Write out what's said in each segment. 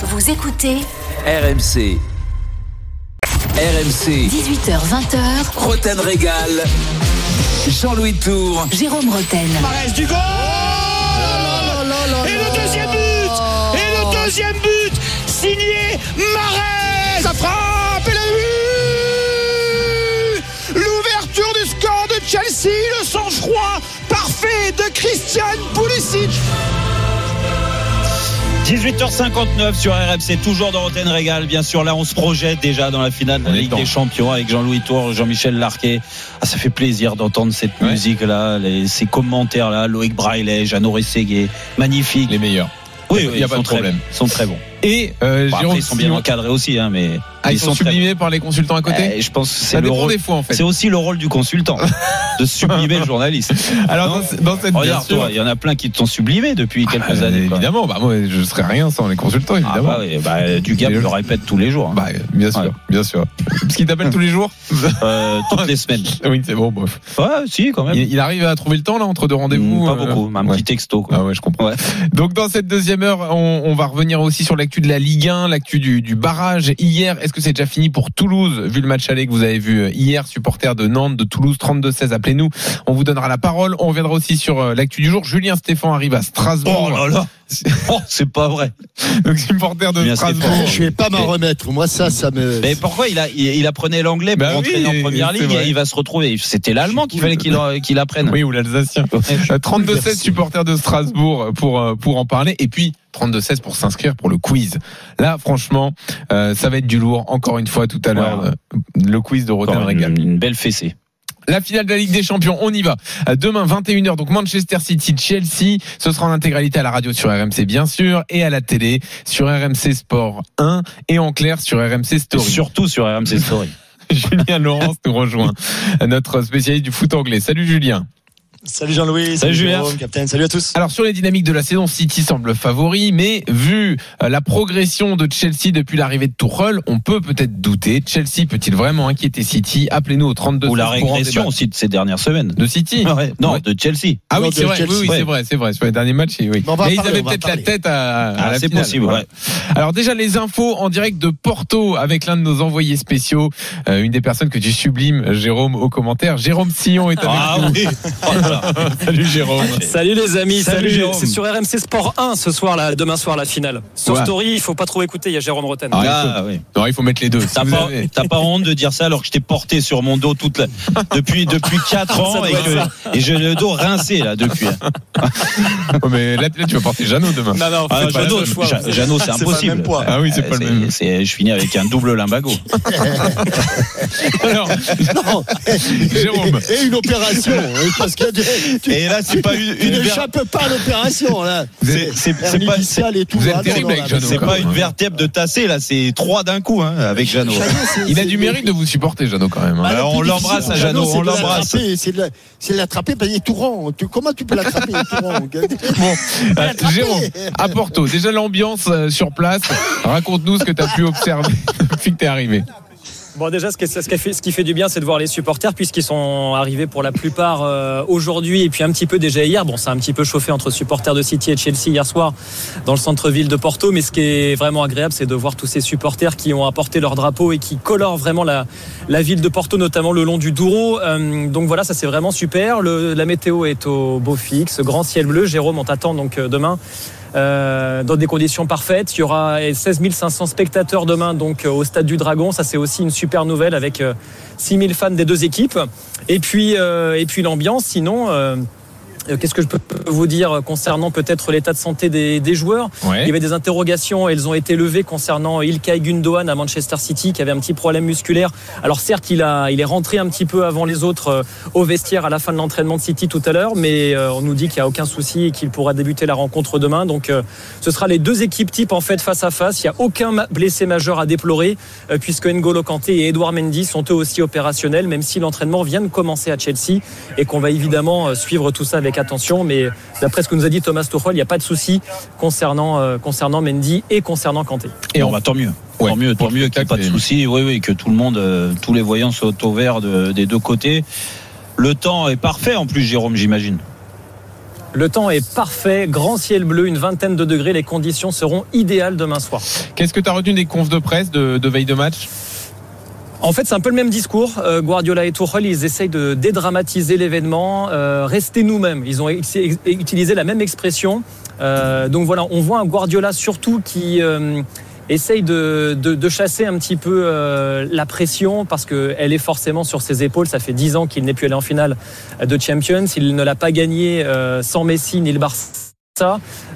Vous écoutez RMC. RMC. 18h20h. Roten Régal. Jean-Louis Tour. Jérôme Roten. Marès du goal Et le deuxième but Et le deuxième but Signé Marès Ça frappe et le but L'ouverture du score de Chelsea, le sang-froid parfait de Christian Pulisic 18h59 sur RMC, toujours dans Roten Régal. Bien sûr, là, on se projette déjà dans la finale de la Ligue des Champions avec Jean-Louis Tour, Jean-Michel Larquet. Ah, ça fait plaisir d'entendre cette Ouais. musique-là, ces commentaires-là. Loïc Braillet, Jeannot Rességuier. Magnifique. les meilleurs. Oui, Il y a oui, ils pas de problème. Ils sont très bons. Et euh, Bon, après, Jérôme ils sont bien encadrés aussi, hein, mais Ah, ils, sont, sublimés par les consultants à côté Eh, je pense que c'est le rôle. des fois en fait. C'est aussi le rôle du consultant, de sublimer le journaliste. Alors dans, dans cette Regarde, toi, il y en a plein qui t'ont sublimé depuis Ah, quelques bah, années. quoi. Évidemment, bah moi je serais rien sans les consultants Ah, évidemment. bah, oui, bah, du gap Mais- le répète tous les jours. hein. Bah, bien sûr, Ouais. bien sûr. Parce qu'il t'appelle tous les jours Euh, toutes les semaines. Oui, c'est bon, bref. Ouais, si, quand même. Il, il arrive à trouver le temps là entre deux rendez-vous Mm, Pas euh, beaucoup, un petit texto. Ah ouais, je comprends. Donc dans cette deuxième heure, on, va revenir aussi sur l'actu de la Ligue 1, l'actu du, du barrage. Hier, est-ce que c'est déjà fini pour Toulouse Vu le match aller que vous avez vu euh, hier, supporter de Nantes, de Toulouse, 32-16, appelez-nous. On vous donnera la parole. On reviendra aussi sur euh, l'actu du jour. Julien Stéphane arrive à Strasbourg. Oh là là Oh, c'est pas vrai. Donc supporter de Strasbourg. Stéphane. Je vais pas m'en remettre. Moi, ça, ça me. Mais pourquoi il, a, il, il apprenait l'anglais pour Bah oui, en première vrai. et il va se retrouver C'était l'allemand qu'il fallait qu'il qu'il apprenne. Oui, ou l'Alsacien. Euh, 32-16 supporters de Strasbourg pour euh, pour en parler et puis 32-16 pour s'inscrire pour le quiz. Là, franchement, euh, ça va être du lourd. Encore une fois, tout à l'heure, Ouais. euh, le quiz de Rotten Régal. une, belle fessée. La finale de la Ligue des Champions, on y va. Demain, 21h, donc Manchester City, Chelsea. Ce sera en intégralité à la radio sur RMC, bien sûr, et à la télé sur RMC Sport 1 et en clair sur RMC Et Story. surtout sur RMC Story. Julien Laurence nous rejoint, notre spécialiste du foot anglais. Salut Julien. Salut Jean-Louis. Salut Julien. Jérôme, Capitaine. Salut à tous. Alors sur les dynamiques de la saison, City semble favori, mais vu euh, la progression de Chelsea depuis l'arrivée de Tuchel, on peut peut-être douter. Chelsea peut-il vraiment inquiéter City? Appelez-nous au 32 Ou la régression aussi de ces dernières semaines. de City? Ouais, non, Ouais. de Chelsea. Ah oui, c'est vrai, oui, oui, Ouais. c'est vrai, c'est vrai. Sur les derniers matchs, oui. Mais Mais ils avaient peut-être la tête à, à Ah, la c'est possible, Voilà. Alors déjà les infos en direct de Porto avec l'un de nos envoyés spéciaux, euh, une des personnes que tu sublimes, Jérôme, au commentaire. Jérôme Sillon est avec Ah nous. oui. Salut Jérôme. Salut les amis, Salut, salut, Jérôme. c'est sur RMC Sport 1 ce soir là, demain soir la finale. Sur Ouais. Story, il faut pas trop écouter, il y a Jérôme Roten. Ah, Ah, oui. Non, il faut mettre les deux. Si T'as vous pas, avez- pas honte de dire ça alors que je t'ai porté sur mon dos toute la, depuis depuis quatre ans Ça et, que, et j'ai le dos rincé là depuis. Oh, mais là, là, tu vas porter Jeannot demain. Non, non, Ah, pas Jeannot, c'est C'est pas le impossible. même poids. Ah oui, c'est pas le même. c'est- Je finis avec un double limbago. Alors. Jérôme. Et une opération. hein, Parce que tu, tu- Et là, c'est pas une, tu n'échappes pas à l'opération. là. C'est pas, c'est- Jeannot, pas une vertèbre de tassé là, c'est trois d'un coup hein, avec Jeannot. Il a du mérite de vous supporter, Jeannot, quand même. hein. Bah, Alors, plus on l'embrasse, à Jeannot, c'est on l'embrasse. l'attraper, C'est l'attraper, qu'il est tout rond. Tu- Comment tu peux l'attraper il Bon, euh. Jérôme, à Porto, déjà l'ambiance euh, sur place. Raconte-nous ce que tu as pu observer depuis que tu es arrivé. Bon, déjà, ce qui, fait, du bien, c'est de voir les supporters, puisqu'ils sont arrivés pour la plupart euh, aujourd'hui et puis un petit peu déjà hier. Bon, c'est un petit peu chauffé entre supporters de City et Chelsea hier soir dans le centre-ville de Porto, mais ce qui est vraiment agréable, c'est de voir tous ces supporters qui ont apporté leur drapeau et qui colorent vraiment la, la ville de Porto, notamment le long du Douro. Euh, donc voilà, ça c'est vraiment super. La météo est au beau fixe, grand ciel bleu. Jérôme, on t'attend donc euh, demain. Euh, dans des conditions parfaites. Il y aura 16 500 spectateurs demain donc euh, au stade du Dragon. Ça c'est aussi une super nouvelle avec euh, 6 000 fans des deux équipes. Et puis euh, et puis l'ambiance. Sinon. Euh, Qu'est-ce que je peux vous dire concernant peut-être l'état de santé des, des joueurs Il y avait des interrogations, elles ont été levées concernant Ilkay Gundogan à Manchester City qui avait un petit problème musculaire. Alors certes, il, a, il est rentré un petit peu avant les autres euh, au vestiaire à la fin de l'entraînement de City tout à l'heure, mais euh, on nous dit qu'il n'y a aucun souci et qu'il pourra débuter la rencontre demain. Donc ce sera les deux équipes types en fait face à face. Il n'y a aucun blessé majeur à déplorer puisque N'Golo Kanté et Edouard Mendy sont eux aussi opérationnels, même si l'entraînement vient de commencer à Chelsea et qu'on va évidemment suivre tout ça avec attention. Mais d'après ce que nous a dit Thomas Tuchel, il n'y a pas de souci concernant, euh, concernant Mendy et concernant Kanté. Et on va tant mieux. Ouais, tant mieux, tant mieux qu'il n'y ait pas de soucis. Oui, oui, que tout le monde, euh, tous les voyants soient au vert de- des deux côtés. Le temps est parfait en plus, Jérôme, j'imagine. Le temps est parfait, grand ciel bleu, une vingtaine de degrés. Les conditions seront idéales demain soir. Qu'est-ce que tu as retenu des confs de presse de, de veille de match? En fait, c'est un peu le même discours. Euh, Guardiola et Tuchel, ils essayent de dédramatiser l'événement, euh, rester nous-mêmes. Ils ont utilisé la même expression. Euh, donc voilà, on voit un Guardiola surtout qui euh, essaye de, de- de chasser un petit peu euh, la pression parce qu'elle est forcément sur ses épaules. Ça fait dix ans qu'il n'est plus allé en finale de Champions. Il ne l'a pas gagné euh, sans Messi ni le Barça.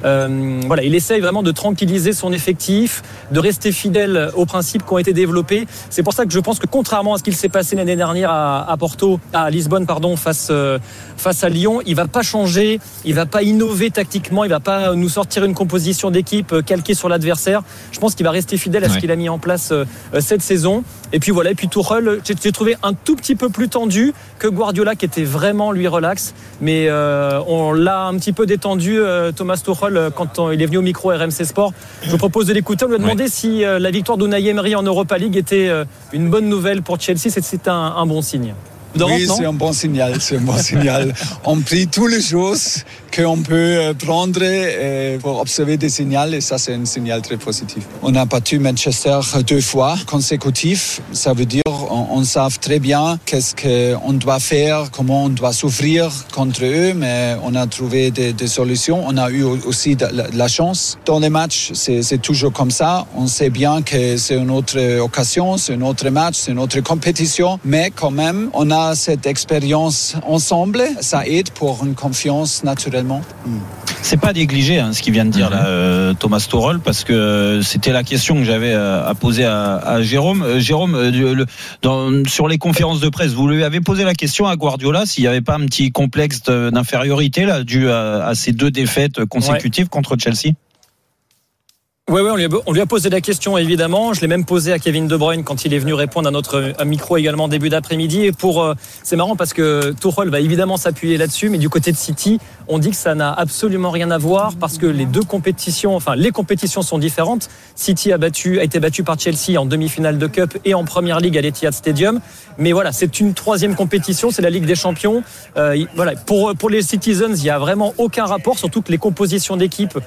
Euh, voilà, il essaye vraiment de tranquilliser son effectif, de rester fidèle aux principes qui ont été développés. C'est pour ça que je pense que contrairement à ce qu'il s'est passé l'année dernière à, à Porto, à Lisbonne, pardon, face euh, face à Lyon, il va pas changer, il va pas innover tactiquement, il va pas nous sortir une composition d'équipe euh, calquée sur l'adversaire. Je pense qu'il va rester fidèle à ce qu'il a mis en place euh, cette saison. Et puis voilà, et puis Tuchel, j'ai trouvé un tout petit peu plus tendu que Guardiola, qui était vraiment lui relax. Mais euh, on l'a un petit peu détendu, euh, Thomas Tuchel, euh, quand on- il est venu au micro RMC Sport. Je vous propose de l'écouter. On lui a demandé si la victoire d'Unai Emery en Europa League était une bonne nouvelle pour Chelsea. C'est- un, un bon signe. Oui, c'est un bon signal, c'est un bon signal. On prie toutes les choses qu'on peut euh, prendre euh, pour observer des signaux et ça, c'est un signal très positif. On a battu Manchester deux fois consécutifs. Ça veut dire on, on sait très bien qu'est-ce qu'on doit faire, comment on doit souffrir contre eux, mais on a trouvé des, solutions. On a eu aussi de la, de la chance dans les matchs. C'est toujours comme ça. On sait bien que c'est une autre occasion, c'est un autre match, c'est une autre compétition, mais quand même, on a cette expérience ensemble. Ça aide pour une confiance naturellement. C'est pas négligé hein, ce qu'il vient de dire là, euh, Thomas Tuchel, parce que euh, c'était la question que j'avais euh, à poser à, à Jérôme. Euh, Jérôme, euh, du- le- dans- sur les conférences de presse, vous lui avez posé la question à Guardiola s'il n'y avait pas un petit complexe d'infériorité là dû à, à ces deux défaites consécutives contre Chelsea. Oui, ouais, on, lui a, on lui a posé la question évidemment. Je l'ai même posé à Kevin De Bruyne quand il est venu répondre à notre à micro également début d'après-midi. Et pour, euh, c'est marrant parce que Tuchel va évidemment s'appuyer là-dessus, mais du côté de City, on dit que ça n'a absolument rien à voir parce que les deux compétitions, enfin les compétitions sont différentes. City a battu, a été battu par Chelsea en demi-finale de Cup et en Première Ligue à l'Etihad Stadium. Mais voilà, c'est une troisième compétition, c'est la Ligue des Champions. Euh, il- voilà, pour pour les Citizens, il y a vraiment aucun rapport, surtout que les compositions d'équipe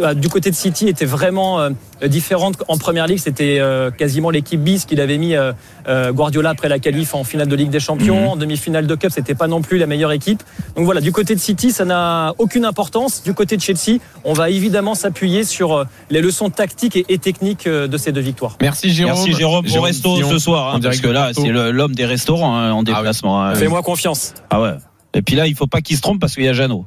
euh, du côté de City étaient vraiment euh, différentes. En Première Ligue, c'était euh, quasiment l'équipe bis qu'il avait mis Guardiola après la qualif en finale de Ligue des Champions, en demi-finale de Cup, c'était pas non plus la meilleure équipe. Donc voilà, du côté de City, ça n'a aucune importance. Du côté de Chelsea, on va évidemment s'appuyer sur euh, les leçons tactiques et, et techniques euh, de ces deux victoires. Merci Jérôme. Merci Jérôme pour resto Fillon, ce soir, hein, parce que là c'est l'homme des restaurants hein, en déplacement. hein. Fais-moi confiance. Ah ouais. Et puis là, il faut pas qu'il se trompe parce qu'il y a Jeannot.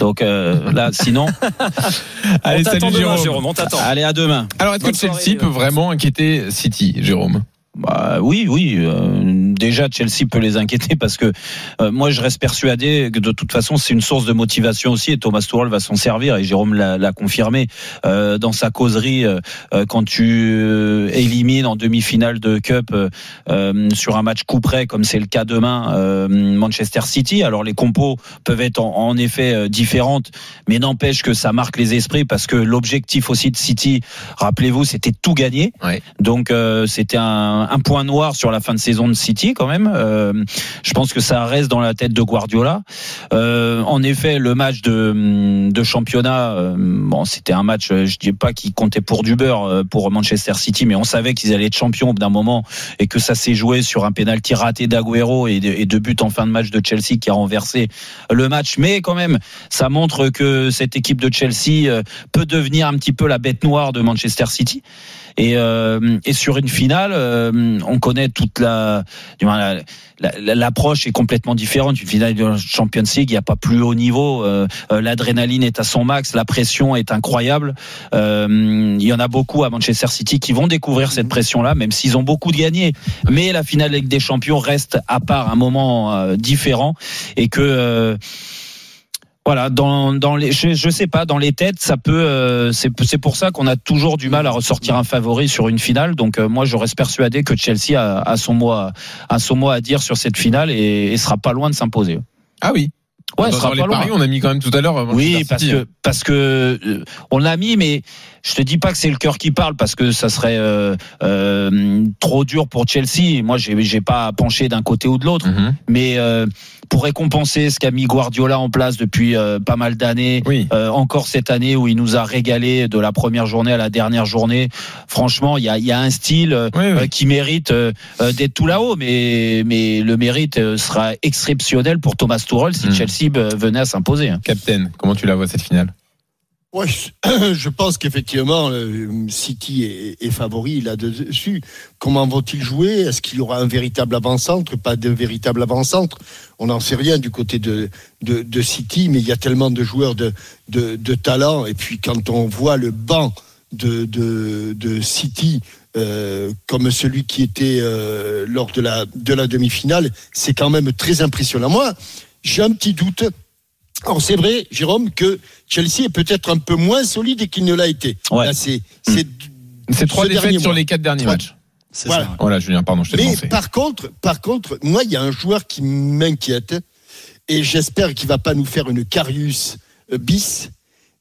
Donc euh, là, sinon, Allez, on t'attend salut demain, Jérôme. Jérôme, on t'attend. allez à demain. Alors, est-ce que Chelsea soirée, peut euh. vraiment inquiéter City, Jérôme? Bah, oui, oui. euh, déjà, Chelsea peut les inquiéter parce que euh, moi, je reste persuadé que de toute façon, c'est une source de motivation aussi. Et Thomas Tuchel va s'en servir. Et Jérôme l'a confirmé euh, dans sa causerie euh, euh, quand tu euh, élimines en demi-finale de Cup sur un match coup près, comme c'est le cas demain, euh, Manchester City. Alors les compos peuvent être en, en effet euh, différentes, mais n'empêche que ça marque les esprits parce que l'objectif aussi de City, rappelez-vous, c'était tout gagner. Ouais. Donc euh, c'était un, un point noir sur la fin de saison de City quand même. Euh, je pense que ça reste dans la tête de Guardiola. Euh, en effet, le match de, de championnat, euh, bon, c'était un match, je dis pas qui comptait pour du beurre euh, pour Manchester City, mais on savait qu'ils allaient être champions d'un moment et que ça s'est joué sur un pénalty raté d'Aguero et, de- buts en fin de match de Chelsea qui a renversé le match. Mais quand même, ça montre que cette équipe de Chelsea euh, peut devenir un petit peu la bête noire de Manchester City. Et, euh, et sur une finale, euh, on connaît toute la, l'approche est complètement différente. Une finale de Champions League, il n'y a pas plus haut niveau. Euh, euh, L'adrénaline est à son max, la pression est incroyable. Euh, il y en a beaucoup à Manchester City qui vont découvrir cette pression-là, même s'ils ont beaucoup de gagné. Mais la finale Ligue des Champions reste à part un moment euh, différent et que. Voilà, dans, dans les, je, je sais pas, dans les têtes, ça peut, euh, c'est c'est pour ça qu'on a toujours du mal à ressortir un favori sur une finale. Donc euh, moi, je reste persuadé que Chelsea a, a son mot, a son mot à dire sur cette finale et, et sera pas loin de s'imposer. Ah oui. Ouais, dans, sera dans les pas loin. paris, on a mis quand même tout à l'heure. euh, Oui, parce que parce que euh, on l'a mis, mais je te dis pas que c'est le cœur qui parle parce que ça serait euh, euh, trop dur pour Chelsea. Moi, j'ai j'ai pas penché d'un côté ou de l'autre, Mhm. mais euh, pour récompenser ce qu'a mis Guardiola en place depuis euh, pas mal d'années, Oui. euh, encore cette année où il nous a régalé de la première journée à la dernière journée. Franchement, il y a, y a un style euh, Oui, oui. qui mérite d'être tout là-haut, mais mais le mérite sera exceptionnel pour Thomas Tuchel si Mm. Chelsea venait à s'imposer. Captain, comment tu la vois cette finale? Ouais, je pense qu'effectivement, euh, City est, favori là-dessus. Comment vont-ils jouer? Est-ce qu'il y aura un véritable avant-centre? Pas de véritable avant-centre On n'en sait rien du côté de, de, City, mais il y a tellement de joueurs de, de, talent. Et puis quand on voit le banc de, de, de City euh, comme celui qui était euh, lors de la, de la demi-finale, c'est quand même très impressionnant. Moi, j'ai un petit doute. Alors c'est vrai, Jérôme, que Chelsea est peut-être un peu moins solide qu'il ne l'a été. Ouais. Là, c'est, c'est C'est trois ce défaites sur mois. les quatre derniers Trois. matchs. C'est Voilà. ça. Voilà, Julien, pardon, je t'ai Mais par contre, par contre, moi, il y a un joueur qui m'inquiète et j'espère qu'il va pas nous faire une Carius euh, bis.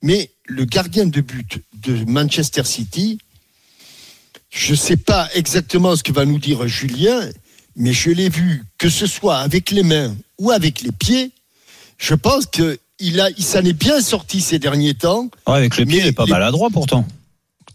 Mais le gardien de but de Manchester City, je sais pas exactement ce que va nous dire Julien, mais je l'ai vu que ce soit avec les mains ou avec les pieds. Je pense que il a, il s'en est bien sorti ces derniers temps. Ouais, avec le pied, il est pas les- maladroit pourtant.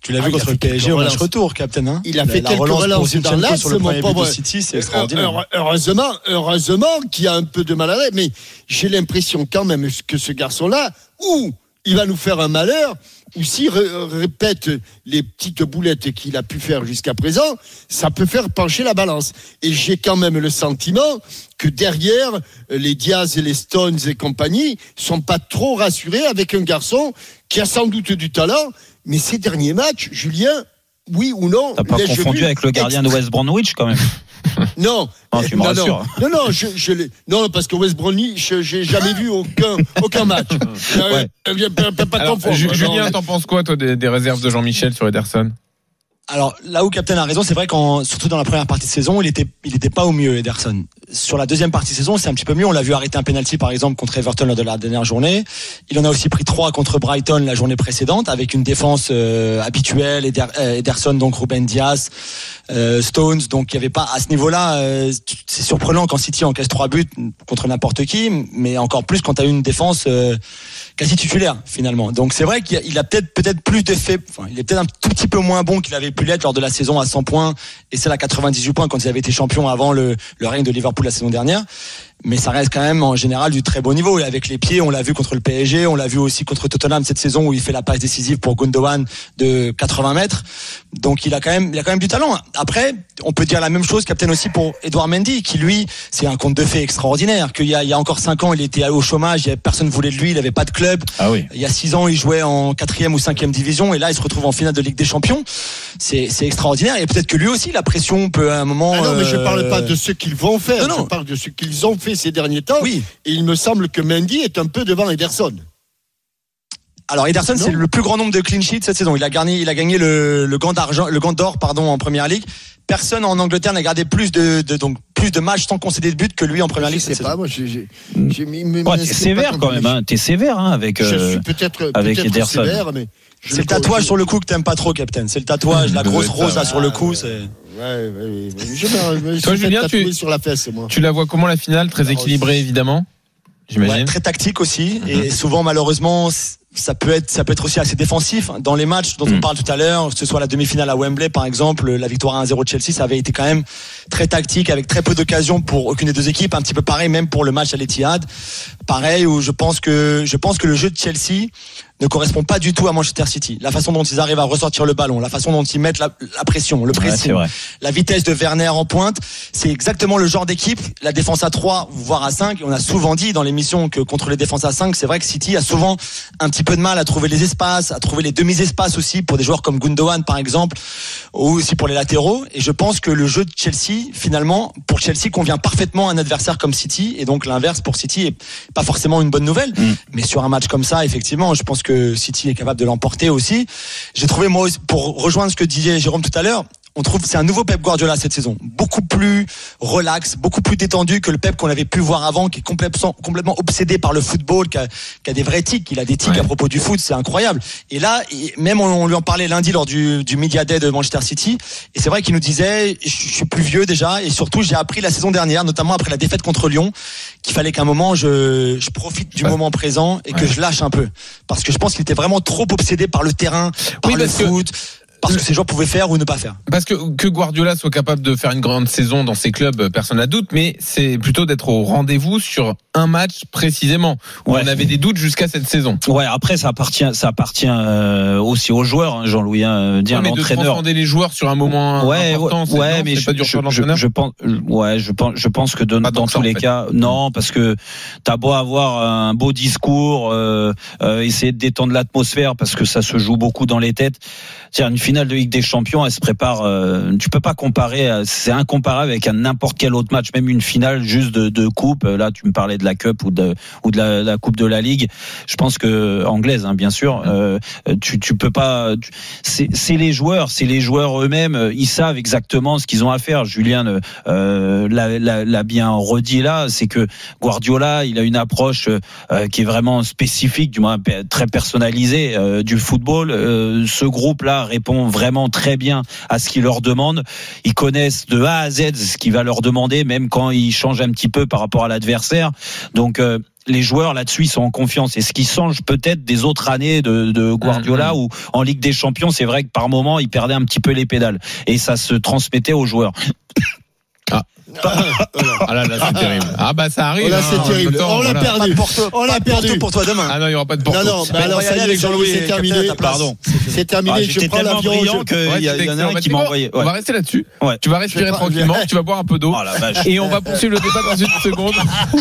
Tu l'as Ah, vu il a contre fait le PSG quelques au match retour, Captain. hein Il a La- fait la quelques pour relances dans l'axe, sur le mon pauvre. de City, c'est extraordinaire. Heure- Heureusement, heureusement qu'il y a un peu de maladresse, mais j'ai l'impression quand même que ce garçon-là, ou il va nous faire un malheur, ou s'il ré- répète les petites boulettes qu'il a pu faire jusqu'à présent, ça peut faire pencher la balance. Et j'ai quand même le sentiment que derrière, les Diaz et les Stones et compagnie sont pas trop rassurés avec un garçon qui a sans doute du talent, mais ces derniers matchs, Julien, oui ou non T'as pas confondu vu avec le gardien de West Bromwich quand même. non. Non, tu me non, rassures. non, non, non, je, je l'ai- non, parce que West Bromwich, j'ai jamais vu aucun, aucun match. Euh, pas, pas- pas Alors, confondre, Ju- non. Julien, t'en penses quoi, toi, des, des réserves de Jean-Michel sur Ederson? Alors là où Captain a raison, c'est vrai qu'en surtout dans la première partie de saison, il était il était pas au mieux Ederson. Sur la deuxième partie de saison, c'est un petit peu mieux. On l'a vu arrêter un penalty par exemple contre Everton lors de la dernière journée. Il en a aussi pris trois contre Brighton la journée précédente avec une défense euh, habituelle. Euh, Ederson donc Ruben Diaz, euh, Stones. Donc il y avait pas à ce niveau-là. c'est surprenant quand City encaisse trois buts contre n'importe qui, mais encore plus quand tu as une défense. Quasi titulaire finalement. Donc c'est vrai qu'il a, peut-être peut-être plus d'effet. Enfin, il est peut-être un tout petit peu moins bon qu'il avait pu l'être lors de la saison à 100 points et c'est à 98 points quand il avait été champion avant le, le règne de Liverpool la saison dernière. Mais ça reste quand même en général du très bon niveau. Et avec les pieds, on l'a vu contre le PSG, on l'a vu aussi contre Tottenham cette saison où il fait la passe décisive pour Gundogan de 80 mètres. Donc il a quand même, il a quand même du talent. Après, on peut dire la même chose, capitaine aussi pour Edouard Mendy, qui lui, c'est un conte de fées extraordinaire. Qu'il y a, il y a encore 5 ans, il était au chômage, personne ne voulait de lui, il avait pas de club. Ah oui. Il y a 6 ans, il jouait en quatrième ou cinquième division, et là, il se retrouve en finale de Ligue des Champions. C'est, c'est extraordinaire. Et peut-être que lui aussi, la pression peut à un moment. Ah non, mais je euh, parle pas de ce qu'ils vont faire, Non, non. je parle de ce qu'ils ont fait ces derniers temps. Oui. Et il me semble que Mendy est un peu devant Ederson. Alors Ederson, c'est le plus grand nombre de clean sheets cette saison. Il a gagné, il a gagné le, le gant d'argent, le gant d'or, pardon, en première ligue. Personne en Angleterre n'a gardé plus de, de- donc plus de matchs sans concéder de but que lui en première Je ligue sais cette pas, moi, j'ai, Ouais, t'es sévère quand même. Hein. T'es sévère hein, avec. Je euh, suis peut-être, avec peut-être Ederson. sévère, mais. je C'est le tatouage sur le cou que t'aimes pas trop, Captain. C'est le tatouage, la Ça grosse rose là sur le cou. C'est... Ouais, ouais, ouais. Je me, je me Toi, Julien, tu- sur la fesse, moi. Tu la vois comment la finale? Très équilibrée, évidemment. J'imagine. Ouais, très tactique aussi et souvent malheureusement ça peut être ça peut être aussi assez défensif dans les matchs dont on Mm. parle tout à l'heure que ce soit la demi-finale à Wembley par exemple la victoire 1-0 de Chelsea ça avait été quand même très tactique avec très peu d'occasions pour aucune des deux équipes un petit peu pareil même pour le match à l'Etihad pareil où je pense que je pense que le jeu de Chelsea ne correspond pas du tout à Manchester City la façon dont ils arrivent à ressortir le ballon la façon dont ils mettent la, la pression le pressing la vitesse de Werner en pointe, c'est exactement le genre d'équipe. La défense à 3, voire à 5. On a souvent dit dans l'émission que contre les défenses à 5, c'est vrai que City a souvent un petit peu de mal à trouver les espaces, à trouver les demi-espaces aussi pour des joueurs comme Gundogan par exemple, ou aussi pour les latéraux. Et je pense que le jeu de Chelsea, finalement, pour Chelsea convient parfaitement à un adversaire comme City. Et donc l'inverse pour City est pas forcément une bonne nouvelle. Mm. Mais sur un match comme ça, effectivement, je pense que City est capable de l'emporter aussi. J'ai trouvé moi pour rejoindre ce que disait Jérôme tout à l'heure, on trouve c'est un nouveau Pep Guardiola cette saison, beaucoup plus relax, beaucoup plus détendu que le Pep qu'on avait pu voir avant, qui est complètement, complètement obsédé par le football, qui a, qui a des vrais tics, il a des tics Ouais. à propos du foot, c'est incroyable. Et là, même on, on lui en parlait lundi lors du, du Media Day de Manchester City, et c'est vrai qu'il nous disait, je je suis plus vieux déjà, et surtout j'ai appris la saison dernière, notamment après la défaite contre Lyon, qu'il fallait qu'à un moment je, je profite du Ouais. moment présent et que je lâche un peu, parce que je pense qu'il était vraiment trop obsédé par le terrain, par Oui, le que- foot. Parce que ces pouvaient faire ou ne pas faire. Parce que que Guardiola soit capable de faire une grande saison dans ses clubs, euh, personne n'a doute, mais c'est plutôt d'être au rendez-vous sur un match précisément. Où Ouais. On avait des doutes jusqu'à cette saison. Ouais, après ça appartient, ça appartient euh, aussi aux joueurs, hein, Jean-Louis. Hein, dire Ouais, de l'entraîneur. transcender les joueurs sur un moment Ouais, important, c'est- ouais, non, mais je, pas dur je, sur je, je pense, ouais, je pense, je pense que de- dans ça, tous en les fait. cas, non, parce que t'as beau avoir un beau discours, euh, euh, essayer de détendre l'atmosphère, parce que ça se joue beaucoup dans les têtes. Tiens, une finale de Ligue des Champions, elle se prépare. euh, tu peux pas comparer, euh, c'est incomparable avec un n'importe quel autre match, même une finale juste de, de coupe. Là, tu me parlais de la Cup ou de ou de la, la Coupe de la Ligue. Je pense que anglaise, hein, bien sûr. Euh, tu tu peux pas. c'est les joueurs, c'est les joueurs eux-mêmes. euh, Ils savent exactement ce qu'ils ont à faire. Julien euh, l'a- bien redit là, c'est que Guardiola, il a une approche euh, qui est vraiment spécifique, du moins très personnalisée euh, du football. Euh, ce groupe-là répond vraiment très bien à ce qu'il leur demande. Ils connaissent de A à Z ce qu'il va leur demander, même quand ils changent un petit peu par rapport à l'adversaire. Donc euh, les joueurs là-dessus ils sont en confiance. Et ce qui change peut-être des autres années de, de Guardiola Mhm. où en Ligue des Champions c'est vrai que par moment il perdait un petit peu les pédales. Et ça se transmettait aux joueurs. Ah là là, c'est terrible. Ah bah ça arrive. Oh là, hein, c'est en terrible. même temps, On l'a voilà. perdu. Porto, On l'a perdu. Pour toi demain. Ah non, il y aura pas de Porto. Non, non, bah alors ça y est, avec Jean-Louis, c'est terminé. Pardon. C'est terminé. Ah, je j'étais prends tellement l'avion. que Ouais, il y, a- en un qui m'a envoyé On va rester là-dessus. Ouais. Tu vas respirer tranquillement, tu vas boire un peu d'eau. Oh. Et on va poursuivre le débat dans une seconde.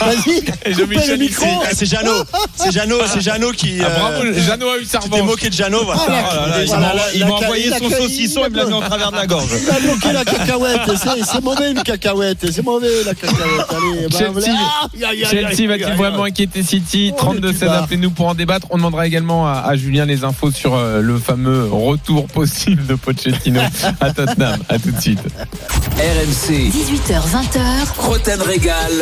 Vas-y, le micro. C'est- Jeannot, c'est Jeannot, c'est Jeannot qui. Ah, bravo, euh, Jeannot a eu sa Tu t'es revanche. moqué de Jeannot. Ah, Oh il m'a- envoyé son saucisson et me l'a mis en travers de la gorge. Il a bloqué la cacahuète. C'est- C'est mauvais une cacahuète. C'est mauvais la cacahuète. Allez, bah, Chelsea. voilà. Ah, aïe, aïe, aïe, Chelsea va-t-il vraiment inquiéter City Oh, 32-16, le petit appelez-nous pour en débattre. On demandera également à, à Julien les infos sur euh, le fameux retour possible de Pochettino à Tottenham. À tout de suite. RMC, 18h20h, Roten Régal.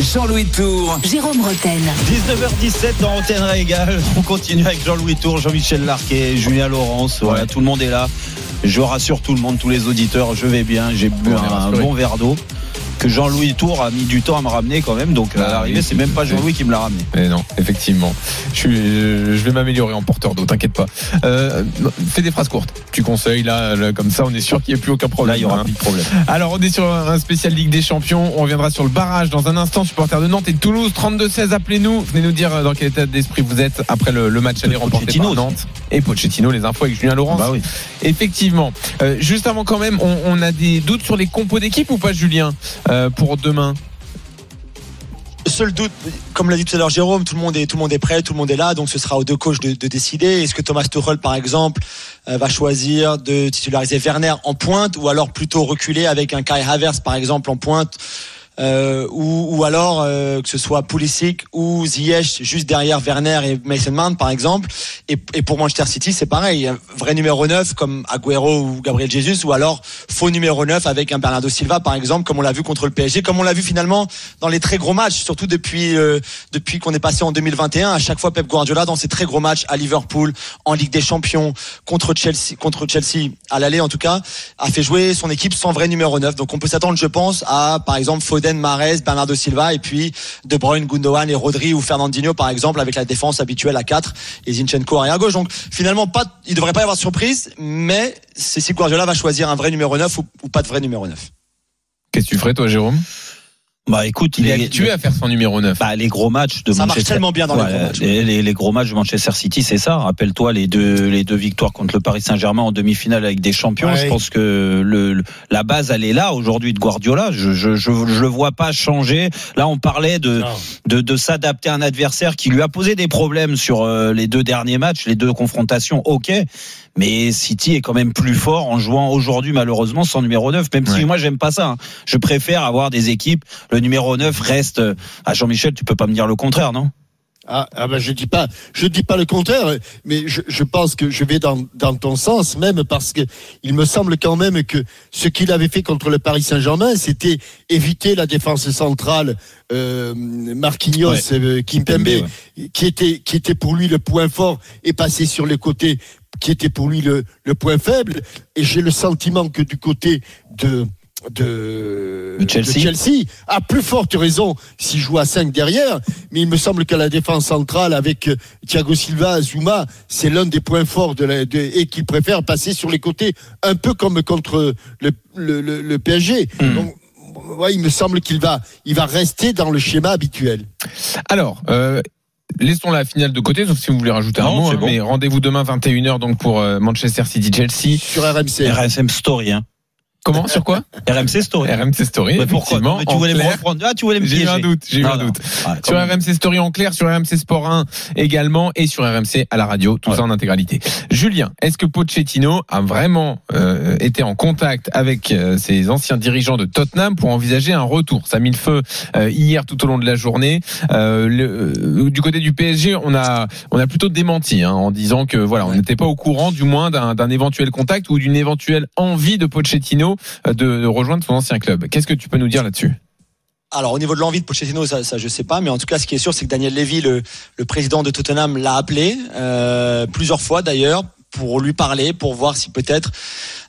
Jean-Louis Tour. Jérôme Roten. 19h17 dans Antenne Régal. On continue avec Jean-Louis Tour, Jean-Michel Larquet, Julien Laurence. Voilà, tout le monde est là. Je rassure tout le monde, tous les auditeurs, je vais bien. J'ai bu un, bon verre d'eau que Jean-Louis Tour a mis du temps à me ramener quand même. Donc à Ah, l'arrivée, oui, c'est même pas Jean-Louis qui me l'a ramené. Mais non, effectivement. Je, suis, je vais m'améliorer en porteur d'eau, t'inquiète pas. Euh, fais des phrases courtes. Tu conseilles là, là, comme ça, on est sûr qu'il n'y ait plus aucun problème. Là, il y aura hein. plus de problème. Alors, on est sur un spécial Ligue des Champions. On reviendra sur le barrage dans un instant. Supporters de Nantes et de Toulouse, 32-16, appelez-nous. Venez nous dire dans quel état d'esprit vous êtes après le, le match aller remporté par Nantes. Et Pochettino, les infos avec Julien Laurent. Bah oui. Effectivement. Euh, juste avant quand même, on, on a des doutes sur les compos d'équipe ou pas, Julien, euh, pour demain seul doute, comme l'a dit tout à l'heure Jérôme, tout le monde est prêt, tout le monde est là, donc ce sera aux deux coachs de, de décider. Est-ce que Thomas Tuchel, par exemple, euh, va choisir de titulariser Werner en pointe ou alors plutôt reculer avec un Kai Havertz, par exemple, en pointe euh, ou, ou alors euh, que ce soit Pulisic ou Ziyech juste derrière Werner et Mason Mount par exemple. Et, et pour Manchester City c'est pareil. Vrai numéro 9 comme Agüero ou Gabriel Jesus ou alors faux numéro 9 avec un Bernardo Silva par exemple comme on l'a vu contre le PSG comme on l'a vu finalement dans les très gros matchs surtout depuis euh, depuis qu'on est passé en 2021 à chaque fois Pep Guardiola dans ces très gros matchs à Liverpool en Ligue des Champions contre Chelsea contre Chelsea à l'aller en tout cas a fait jouer son équipe sans vrai numéro 9 donc on peut s'attendre je pense à par exemple Foden Mahrez Bernardo Silva et puis De Bruyne Gundogan et Rodri ou Fernandinho par exemple avec la défense habituelle à 4 et Zinchenko arrière gauche. Donc finalement pas il devrait pas y avoir de surprise mais c'est si Guardiola va choisir un vrai numéro 9 ou, ou pas de vrai numéro 9 Qu'est-ce que tu ferais, toi, Jérôme? Bah écoute, Il est habitué à faire son numéro 9. Bah, les gros matchs de Ça marche Manchester tellement bien dans les gros matchs. Les, les- les gros matchs de Manchester City, c'est ça. Rappelle-toi les deux les deux victoires contre le Paris Saint-Germain en demi-finale avec des champions. Ouais. Je pense que le, le- la base elle est là aujourd'hui de Guardiola. Je je je je le vois pas changer. Là, on parlait de de, de s'adapter à un adversaire qui lui a posé des problèmes sur euh, les deux derniers matchs, les deux confrontations. Ok, mais City est quand même plus fort en jouant aujourd'hui malheureusement sans numéro 9 même si moi j'aime pas ça hein. je préfère avoir des équipes. Le numéro 9 reste à Jean-Michel tu peux pas me dire le contraire non? Ah, ah ben je dis pas, je dis pas le contraire, mais je, je pense que je vais dans, dans ton sens même parce que il me semble quand même que ce qu'il avait fait contre le Paris Saint-Germain, c'était éviter la défense centrale euh, Marquinhos, Ouais. euh, Kimpembe, qui était qui était pour lui le point fort et passer sur les côtés, qui était pour lui le, le point faible. Et j'ai le sentiment que du côté de de, De Chelsea. à plus forte raison s'il joue à 5 derrière, mais il me semble que la défense centrale avec euh, Thiago Silva, Zuma, c'est l'un des points forts de la, de- et qu'il préfère passer sur les côtés, un peu comme contre le, le, le- le PSG. Hmm. Donc, ouais, il me semble qu'il va, il va rester dans le schéma habituel. Alors, euh, laissons la finale de côté, sauf si vous voulez rajouter un Non, mot. c'est hein, bon. Mais rendez-vous demain 21h donc pour euh, Manchester City Chelsea. Sur RMC. RSM Story, hein. Comment sur quoi RMC Story. RMC Story. Mais pourquoi mais tu voulais me clair. reprendre Ah, tu voulais me J'ai eu un doute, j'ai eu un non. doute. Ah, Sur même. RMC Story en clair, sur RMC Sport 1 également et sur RMC à la radio, tout Ouais. ça en intégralité. Julien, est-ce que Pochettino a vraiment euh, été en contact avec euh, ses anciens dirigeants de Tottenham pour envisager un retour? Ça a mis le feu euh, hier tout au long de la journée. Euh, le- euh, du côté du PSG, on a on a plutôt démenti hein, en disant que voilà, on n'était pas au courant du moins d'un d'un éventuel contact ou d'une éventuelle envie de Pochettino de, de rejoindre son ancien club. Qu'est-ce que tu peux nous dire là-dessus? Alors au niveau de l'envie de Pochettino, ça, ça je sais pas, mais en tout cas, ce qui est sûr, c'est que Daniel Levy, le, le président de Tottenham, l'a appelé euh, plusieurs fois d'ailleurs pour lui parler, pour voir si peut-être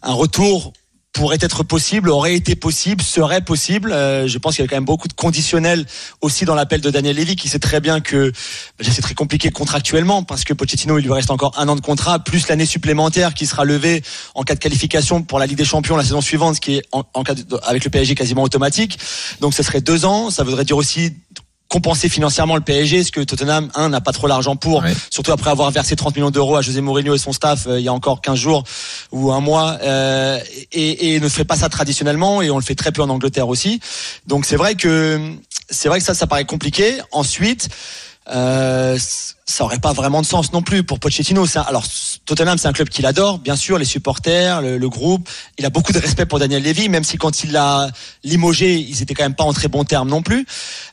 un retour pourrait être possible, aurait été possible, serait possible. Euh, je pense qu'il y a quand même beaucoup de conditionnels aussi dans l'appel de Daniel Levy, qui sait très bien que bah, c'est très compliqué contractuellement parce que Pochettino, il lui reste encore un an de contrat, plus l'année supplémentaire qui sera levée en cas de qualification pour la Ligue des Champions la saison suivante, ce qui est en, cas de- avec le PSG quasiment automatique. Donc ce serait deux ans. Ça voudrait dire aussi compenser financièrement le PSG, ce que Tottenham un n'a pas trop l'argent pour, Ouais. surtout après avoir versé 30 millions d'euros à José Mourinho et son staff euh, il y a encore 15 jours ou un mois, euh, et, et ne fait pas ça traditionnellement, et on le fait très peu en Angleterre aussi. Donc c'est vrai que c'est vrai que ça, ça paraît compliqué. Ensuite. Euh, ça aurait pas vraiment de sens non plus pour Pochettino. Alors Tottenham, c'est un club qu'il adore, bien sûr, les supporters, le, groupe. Il a beaucoup de respect pour Daniel Levy, même si quand il l'a limogé, ils étaient quand même pas en très bons termes non plus.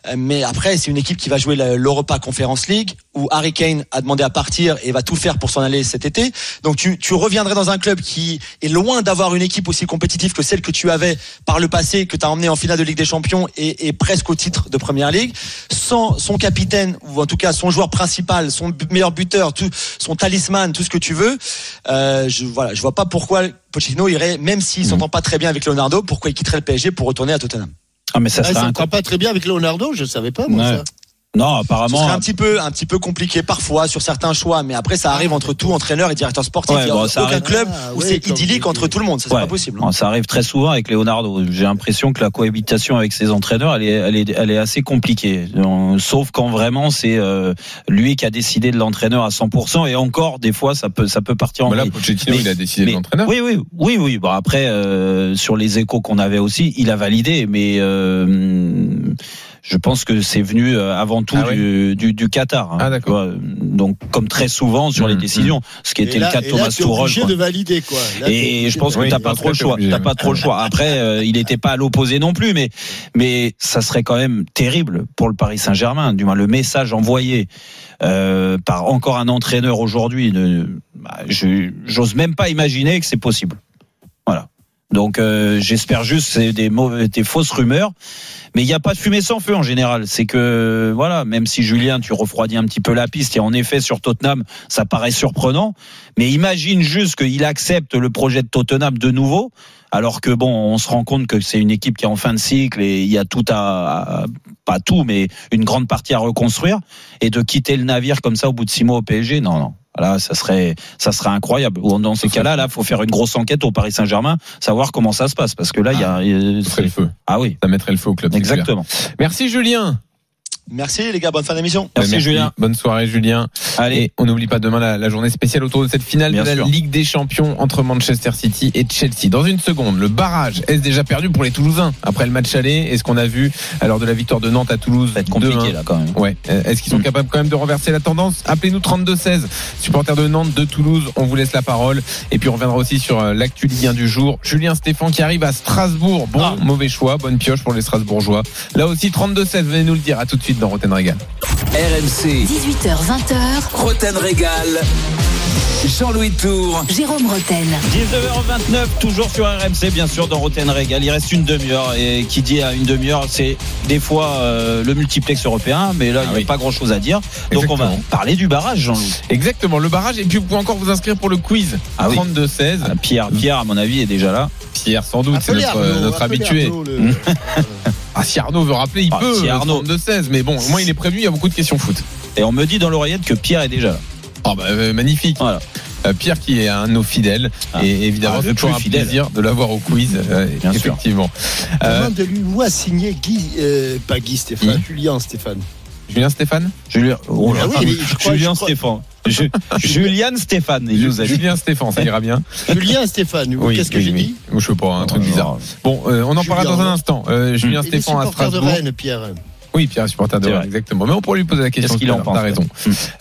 Euh, Mais après, c'est une équipe qui va jouer l'Europa Conference League, où Harry Kane a demandé à partir et va tout faire pour s'en aller cet été. Donc tu, tu reviendrais dans un club qui est loin d'avoir une équipe aussi compétitive que celle que tu avais par le passé, que tu as emmené en finale de Ligue des Champions et, et presque au titre de Première Ligue, sans son capitaine, ou en tout cas son joueur principal, son meilleur buteur, tout, son talisman, tout ce que tu veux. Euh, je, voilà, je vois pas pourquoi Pochettino irait, même s'il s'entend pas très bien avec Leonardo, pourquoi il quitterait le PSG pour retourner à Tottenham. Ah, mais ça Ah, un ne pas très bien avec Leonardo, je savais pas moi Ouais. ça. Non, apparemment. serait un petit peu, un petit peu compliqué parfois sur certains choix, mais après ça arrive entre tout entraîneur et directeur sportif. Ouais, Il y a bon, aucun arrive. club Ah, où c'est idyllique entre tout le monde, ça c'est Ouais. pas possible. hein. Bon, ça arrive très souvent avec Leonardo. J'ai l'impression que la cohabitation avec ses entraîneurs, elle est, elle est, elle est assez compliquée. Sauf quand vraiment c'est euh, lui qui a décidé de l'entraîneur à 100%. Et encore, des fois, ça peut, ça peut partir en Bah Là. Pochettino, mais- il a décidé mais- de l'entraîneur. Oui, oui, oui, oui. Bon, après, euh, sur les échos qu'on avait aussi, il a validé, mais euh, je pense que c'est venu euh, avant tout Ah du, du, du Qatar. hein, Ah, d'accord. Donc, comme très souvent sur les Mhm, décisions, ce qui était Et là- le cas de et Thomas Tuchel. obligé de valider quoi. Là, Et je pense de- que Oui, t'as pas trop le choix. T'as pas trop le choix. Après, euh, il n'était pas à l'opposé non plus, mais mais ça serait quand même terrible pour le Paris Saint-Germain. Du moins, le message envoyé euh, par encore un entraîneur aujourd'hui, bah, je j'ose même pas imaginer que c'est possible. Donc euh, j'espère juste c'est des mauvais, des fausses rumeurs, mais il n'y a pas de fumée sans feu en général. C'est que voilà, même si Julien, tu refroidis un petit peu la piste, et en effet sur Tottenham, ça paraît surprenant, mais imagine juste qu'il accepte le projet de Tottenham de nouveau, alors que bon, on se rend compte que c'est une équipe qui est en fin de cycle et il y a tout à- pas tout, mais une grande partie à reconstruire, et de quitter le navire comme ça au bout de six mois au PSG, non, non. Là, ça serait, ça serait incroyable. Ou Dans ces cas-là, là, faut faire une grosse enquête au Paris Saint-Germain, savoir comment ça se passe, parce que là, il y a, il y a- Ce serait le feu. ah oui, Ça mettrait le feu au club. exactement. Merci Julien. Merci les gars, bonne fin d'émission. Merci, Julien. Bonne soirée Julien. Allez, Et on n'oublie pas demain la, la journée spéciale autour de cette finale Bien de la sûr. Ligue des Champions entre Manchester City et Chelsea. Dans une seconde, le barrage est déjà perdu pour les Toulousains après le match aller? Et ce qu'on a vu à l'heure de la victoire de Nantes à Toulouse. ça va être compliqué 2-1. là quand même. Ouais. Est-ce qu'ils sont Mm. capables quand même de renverser la tendance? Appelez-nous 32-16, supporters de Nantes, de Toulouse. On vous laisse la parole. Et puis on reviendra aussi sur euh, l'actu Ligue 1 du jour. Julien Stéphan qui arrive à Strasbourg. Bon, Ah. mauvais choix. Bonne pioche pour les Strasbourgeois. Là aussi 32-16, venez nous le dire. À tout de suite. Suite dans Roten Régal. RMC, 18h20h, Roten Régal. Jean-Louis Tour. Jérôme Roten. 19h29, toujours sur RMC, bien sûr, dans Roten Régal. Il reste une demi-heure. Et qui dit à une demi-heure, c'est des fois euh, le multiplex européen, mais là, il n'y a pas grand-chose à dire. Donc, on va Exactement. parler du barrage, Jean-Louis. Exactement, le barrage. Et puis, vous pouvez encore vous inscrire pour le quiz. Ah oui. 32-16. Ah, Pierre, Pierre, à mon avis, est déjà là. Pierre, sans doute, c'est notre, Arnaud, notre appelez habitué. Arnaud, le- Ah, si Arnaud veut rappeler, il Ah, peut. si Arnaud. 32-16. Mais bon, au moins, il est prévenu, il y a beaucoup de questions foot. Et on me dit dans l'oreillette que Pierre est déjà là. Ah, bah, euh, magnifique. Voilà. Euh, Pierre qui est un de nos fidèles. Ah. Et évidemment, Ah, le c'est toujours un fidèle. plaisir de l'avoir au quiz. euh, Bien effectivement. Euh, Demande-lui où a signé Guy, euh, pas Guy Stéphane, Qui Julien Stéphane. Julien Stéphane Julien, oh là Ah oui, mais je crois- Julien je crois- Stéphane. Ju- Julian Stéphane, il nous a dit. Julien Stéphane, ça ira bien. Julien Stéphane, Oui, qu'est-ce que oui, j'ai oui. dit Je sais pas, un truc bizarre. Bon, euh, on en Julien, parlera dans un instant. Euh, Julien Stéphane à de Strasbourg. Rennes, Pierre. Oui, Pierre, supporter de exactement. Mais on pourrait lui poser la question. Qu'est-ce qu'il en pense raison.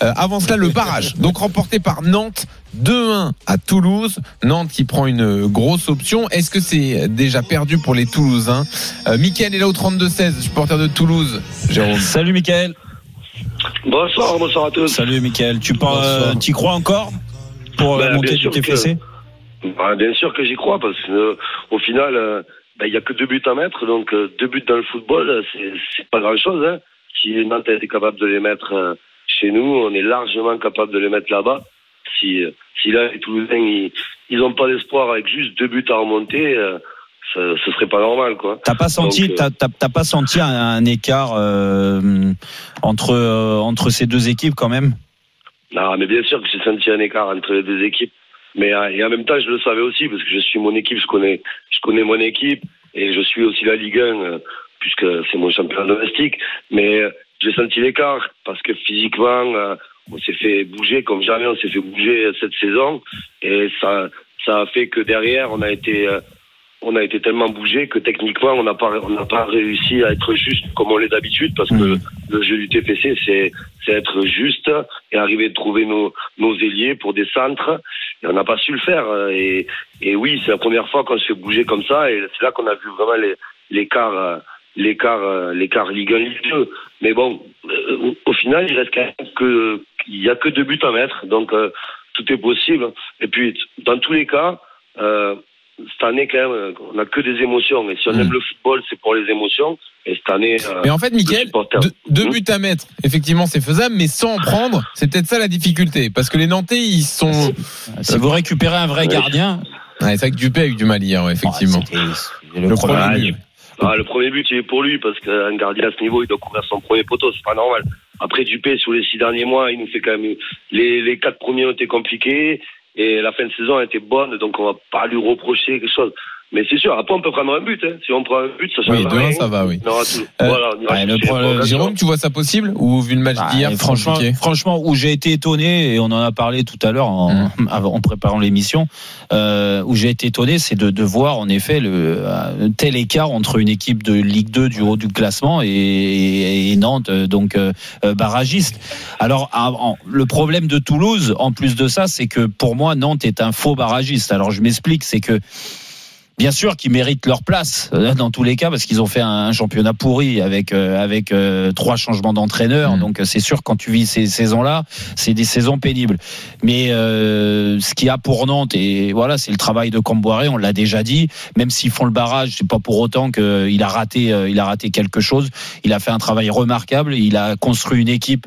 Euh, avant cela, le barrage. Donc remporté par Nantes 2-1 à Toulouse. Nantes qui prend une grosse option. Est-ce que c'est déjà perdu pour les Toulousains euh, Mickaël est là au 32-16, supporter de Toulouse. Jérôme. Salut, Mickaël. Bonsoir, bonsoir à tous. Salut, Mickaël. Tu pars, Bonsoir. euh, t'y crois encore pour euh, Ben, du sûr que- TFC bien sûr que j'y crois parce que euh, au final, ben, il y a que deux buts à mettre, donc euh, deux buts dans le football, euh, c'est pas grand chose. Hein. Si Nantes été capable de les mettre euh, chez nous, on est largement capable de les mettre là-bas. Si, si là les Toulousains ils ils ont pas d'espoir avec juste deux buts à remonter, euh, ça, ce serait pas normal quoi. T'as pas senti, Donc, t'as, t'as- t'as pas senti un, un écart euh, entre euh, entre ces deux équipes quand même? Non, mais bien sûr que j'ai senti un écart entre les deux équipes. Mais euh, et en même temps, je le savais aussi parce que je suis mon équipe, je connais, je connais mon équipe et je suis aussi la Ligue 1 euh, puisque c'est mon championnat domestique. Mais euh, j'ai senti l'écart parce que physiquement, on s'est fait bouger comme jamais on s'est fait bouger cette saison et ça, ça a fait que derrière, on a été on a été tellement bougé que techniquement on n'a pas on n'a pas réussi à être juste comme on l'est d'habitude parce que le jeu du TFC c'est c'est être juste et arriver à trouver nos nos ailiers pour des centres. Et on n'a pas su le faire. Et et oui c'est la première fois qu'on se fait bouger comme ça et c'est là qu'on a vu vraiment l'écart l'écart l'écart Ligue 1 Ligue 2 mais bon euh, au, final il reste quand même que il y a que deux buts à mettre. Donc euh, tout est possible. Et puis dans tous les cas euh, cette année, quand même, on n'a que des émotions. Et si on Mm. aime le football, c'est pour les émotions. Et cette année, euh, Mais en fait, Mickaël, deux, deux Hmm buts à mettre, effectivement, c'est faisable, mais sans en prendre, c'est peut-être ça la difficulté. Parce que les Nantais, ils sont. Si vous récupérez un vrai gardien, Ouais, c'est vrai que Dupé a eu du mal hier, effectivement. Le Le premier premier but. but. ah, le premier but, il est pour lui, parce qu'un gardien à ce niveau, il doit couvrir son premier poteau, c'est pas normal. Après, Dupé, sur les six derniers mois, il nous fait quand même. Les, les quatre premiers ont été compliqués, et la fin de saison a été bonne, donc on va pas lui reprocher quelque chose. Mais c'est sûr, après, on peut prendre un but. Hein. Si on prend un but, ça change Oui, de rien. un, ça va, oui. On aura tout. Euh, voilà, on ira ouais, le chercher pro- la prolongation. Jérôme, tu vois ça possible Ou vu le match Ah, d'hier, franchement, compliqué franchement, où j'ai été étonné et on en a parlé tout à l'heure en, en préparant l'émission, euh, où j'ai été étonné, c'est de, de voir en effet le un tel écart entre une équipe de Ligue 2 du haut du classement et, et- et Nantes, euh, donc euh, euh, barragiste. Alors, ah, en- le problème de Toulouse, en plus de ça, c'est que pour moi, Nantes est un faux barragiste. Alors, je m'explique, c'est que Bien sûr qu'ils méritent leur place euh, dans tous les cas parce qu'ils ont fait un, un championnat pourri avec euh, avec euh, trois changements d'entraîneur. Mm. Donc c'est sûr quand tu vis ces saisons-là, c'est des saisons pénibles. Mais euh, ce qu'il y a pour Nantes et voilà, c'est le travail de Camboiré, on l'a déjà dit. Même s'ils font le barrage, c'est pas pour autant qu'il a raté euh, il a raté quelque chose. Il a fait un travail remarquable. Il a construit une équipe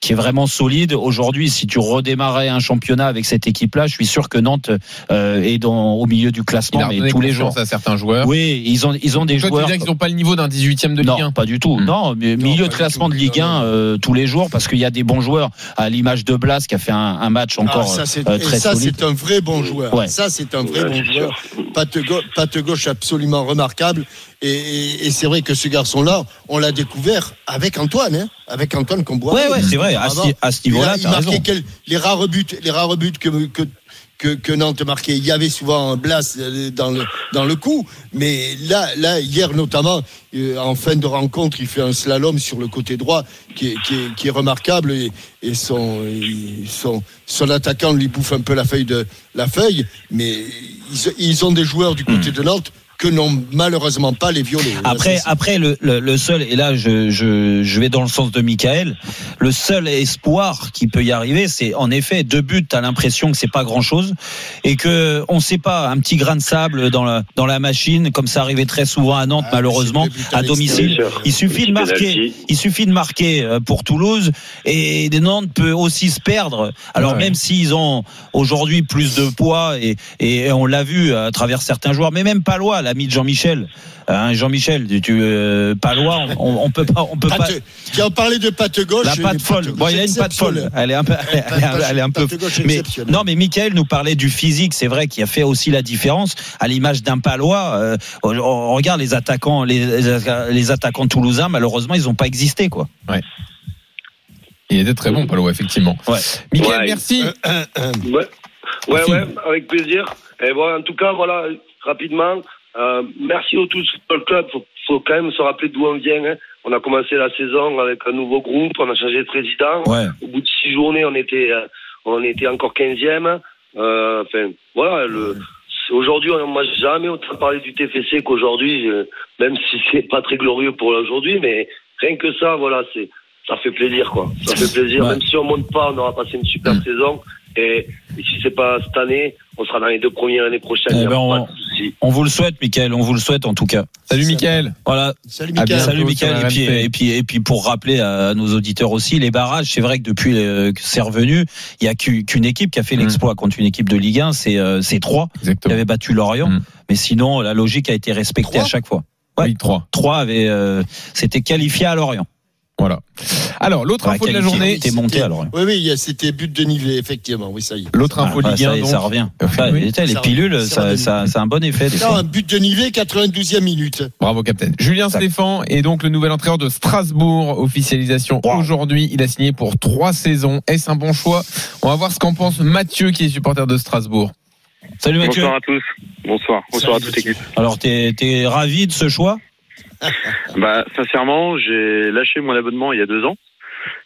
qui est vraiment solide. Aujourd'hui, si tu redémarrais un championnat avec cette équipe-là, je suis sûr que Nantes euh, est dans, au milieu du classement, a mais redonné tous les jours. confiance à certains joueurs. Oui, ils ont, ils ont des Toi, tu joueurs. dire qu'ils n'ont pas le niveau d'un 18ème de Ligue 1 Non, pas du tout. Hmm. Non, mais milieu de classement de Ligue Non, 1 non. euh, tous les jours parce qu'il y a des bons joueurs à l'image de Blas qui a fait un, un match encore Ah, ça, c'est, euh, et très ça, solide. c'est un vrai bon joueur. Ouais. Ça, c'est un vrai Ouais, bon joueur. Patte, gau- patte gauche absolument remarquable. Et, et- et c'est vrai que ce garçon-là, on l'a découvert avec Antoine, hein, avec Antoine Combois. Ouais, ouais, c'est vrai. À, ce- niveau-là, les rares buts, les rares buts que, que, que, que Nantes marquait. Il y avait souvent un Blas dans le, dans le coup. Mais là, là, hier notamment, euh, en fin de rencontre, il fait un slalom sur le côté droit qui est, qui est, qui est remarquable et, et son, et son, son attaquant lui bouffe un peu la feuille de la feuille. Mais ils, ils ont des joueurs du côté de Nantes que n'ont malheureusement pas les violets. Après, après le, le, le seul, et là je, je, je vais dans le sens de Michael, le seul espoir qui peut y arriver, c'est en effet deux buts, t'as l'impression que c'est pas grand chose, et que on sait pas, un petit grain de sable dans la, dans la machine, comme ça arrivait très souvent à Nantes, Ah, malheureusement, à à domicile. Il suffit de marquer, il suffit de marquer pour Toulouse, et Nantes peut aussi se perdre. Alors Ouais. même s'ils ont aujourd'hui plus de poids, et, et on l'a vu à travers certains joueurs, mais même Palois, l'ami de Jean-Michel, Hein, Jean-Michel, tu, tu euh, Palois, on, on peut pas, on peut pas. Patte- Tu as parlé de patte gauche. La patte folle. Bon, il a une patte folle. Elle est un peu, elle, est- elle est un peu. Patte gauche Mais exceptionnelle. non, mais Michael nous parlait du physique. C'est vrai qui a fait aussi la différence. À l'image d'un Palois, euh, on, on regarde les attaquants, les, les attaquants toulousains. Malheureusement, ils n'ont pas existé, quoi. Il était très bon, Palo, effectivement. Ouais. Michael, Ouais. merci. Un, un. Ouais, ouais, ouais, avec plaisir. Et bon, en tout cas, voilà, rapidement, euh, merci au tous Football Club. Faut, faut quand même se rappeler d'où on vient. hein. On a commencé la saison avec un nouveau groupe, on a changé de président. Ouais. Au bout de six journées, on était, euh, on était encore 15e. Euh, enfin, voilà, le. Aujourd'hui, on m'a jamais autant parlé du TFC qu'aujourd'hui, euh, même si c'est pas très glorieux pour aujourd'hui, mais rien que ça, voilà, c'est, ça fait plaisir, quoi. Ça fait plaisir. Ouais. Même si on monte pas, on aura passé une super saison. Et, et si c'est pas cette année, on sera dans les deux premières l'année prochaine. Eh ben, on- vous le souhaite, Michael. On vous le souhaite en tout cas. Salut, Michael. Voilà. Salut À Mickaël. bientôt Salut Michael. Et puis, et puis, et puis pour rappeler à nos auditeurs aussi, les barrages, c'est vrai que depuis euh, que c'est revenu, il y a qu'u- qu'une équipe qui a fait Mm. l'exploit contre une équipe de Ligue 1, c'est euh, c'est trois qui avait battu Lorient. Mm. Mais sinon, la logique a été respectée à chaque fois. Ouais. Oui, 3. Trois avait, euh, c'était qualifié à Lorient. Voilà. Alors, l'autre info de la journée. était monté Lorient. Oui, oui, a- c'était but de Nivet, effectivement. Oui, ça y est. L'autre info Ah, Ligue ça, 1, y est, donc. ça revient. Les Ça pilules, ça, Ça ça, c'est un bon effet. Non, un but de Nivet, 92e minute. Bravo, capitaine. Julien Stéphan est donc le nouvel entraîneur de Strasbourg. Officialisation Wow. aujourd'hui. Il a signé pour trois saisons. Est-ce un bon choix? On va voir ce qu'en pense Mathieu, qui est supporter de Strasbourg. Salut Mathieu. Bonsoir à tous. Bonsoir. Bonsoir Salut, à toute l'équipe. Alors, t'es es ravi de ce choix? Bah, sincèrement, j'ai lâché mon abonnement il y a deux ans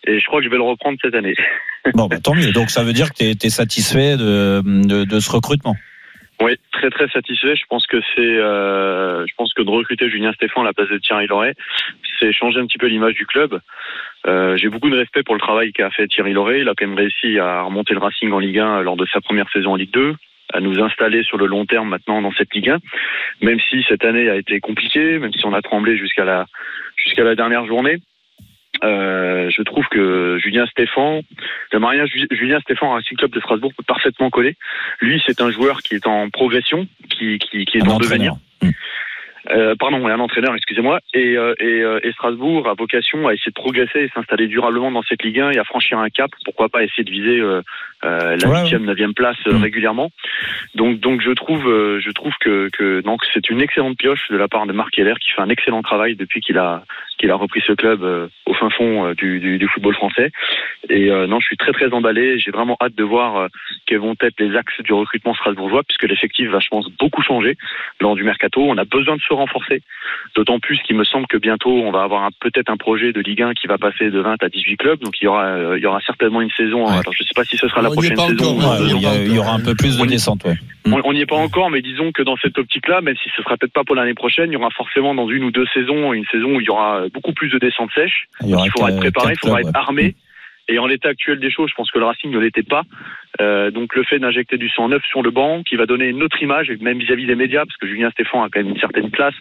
et je crois que je vais le reprendre cette année. Bon, bah, tant mieux. Donc, ça veut dire que t'es es satisfait de, de, de ce recrutement? Oui, très très satisfait. Je pense que c'est, euh, je pense que de recruter Julien Stéphan à la place de Thierry Loret, c'est changer un petit peu l'image du club. Euh, j'ai beaucoup de respect pour le travail qu'a fait Thierry Loret. Il a quand même réussi à remonter le Racing en Ligue 1 lors de sa première saison en Ligue 2 à nous installer sur le long terme maintenant dans cette Ligue 1, même si cette année a été compliquée, même si on a tremblé jusqu'à la jusqu'à la dernière journée. Euh, je trouve que Julien Stéphan, le mariage Ju- Julien Stéphan Racing Club de Strasbourg peut parfaitement coller. Lui, c'est un joueur qui est en progression, qui, qui, qui est en devenir. Euh, pardon, un entraîneur, excusez-moi. Et, euh, et, euh, et Strasbourg a vocation à essayer de progresser et s'installer durablement dans cette Ligue 1 et à franchir un cap. Pourquoi pas essayer de viser euh, euh, la huitième, neuvième place euh, Mm. régulièrement. Donc, donc je trouve, euh, je trouve que, que donc c'est une excellente pioche de la part de Marc Keller qui fait un excellent travail depuis qu'il a qu'il a repris ce club euh, au fin fond du, du, du football français. Et euh, non, je suis très très emballé. J'ai vraiment hâte de voir euh, quels vont être les axes du recrutement strasbourgeois, puisque l'effectif va, je pense, beaucoup changer lors du mercato. On a besoin de se renforcer, d'autant plus qu'il me semble que bientôt on va avoir un- peut-être un projet de Ligue 1 qui va passer de 20 à 18 clubs. Donc il y aura, euh, il y aura certainement une saison. Ouais. Alors je sais pas si ce sera la On prochaine saison. encore, ou Ouais, dans il, y ans. a- il y aura un peu plus de descente, ouais. On n'y est pas encore, mais disons que dans cette optique-là, même si ce sera peut-être pas pour l'année prochaine, il y aura forcément dans une ou deux saisons une saison où il y aura beaucoup plus de descentes sèches. Il Il faudra être préparé, il faudra être ouais. armé. Et en l'état actuel des choses, je pense que le Racing ne l'était pas. Euh, donc le fait d'injecter du sang neuf sur le banc, qui va donner une autre image, et même vis-à-vis des médias, parce que Julien Stéphan a quand même une certaine place,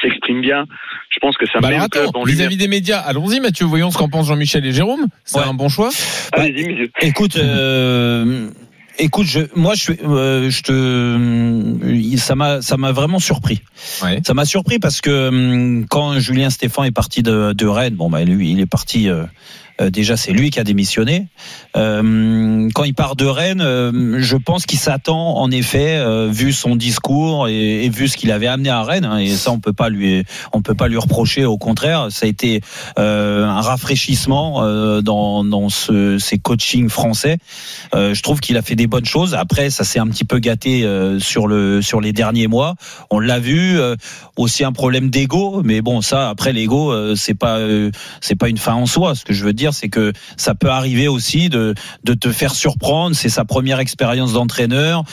s'exprime bien. Je pense que ça Bah lumière. vis-à-vis des médias, allons-y Mathieu, voyons ce qu'en pensent Jean-Michel et Jérôme. C'est Ouais. un bon choix Allez-y, messieurs. Écoute, euh, écoute, je, moi, je, euh, je te, ça m'a, ça m'a vraiment surpris. Ouais. Ça m'a surpris parce que quand Julien Stéphan est parti de, de Rennes, bon bah lui, il est parti. euh, euh, déjà, c'est lui qui a démissionné. Euh, quand il part de Rennes, euh, je pense qu'il s'attend, en effet, euh, vu son discours et, et vu ce qu'il avait amené à Rennes, hein, et ça, on peut pas lui, on peut pas lui reprocher. Au contraire, ça a été un rafraîchissement dans, dans ce, ces coachings français. Je trouve qu'il a fait des bonnes choses. Après, ça s'est un petit peu gâté sur le sur les derniers mois. On l'a vu. aussi un problème d'ego, mais bon, ça, après l'ego, c'est pas c'est pas une fin en soi. Ce que je veux dire dire, c'est que ça peut arriver aussi de de te faire surprendre. C'est sa première expérience d'entraîneur.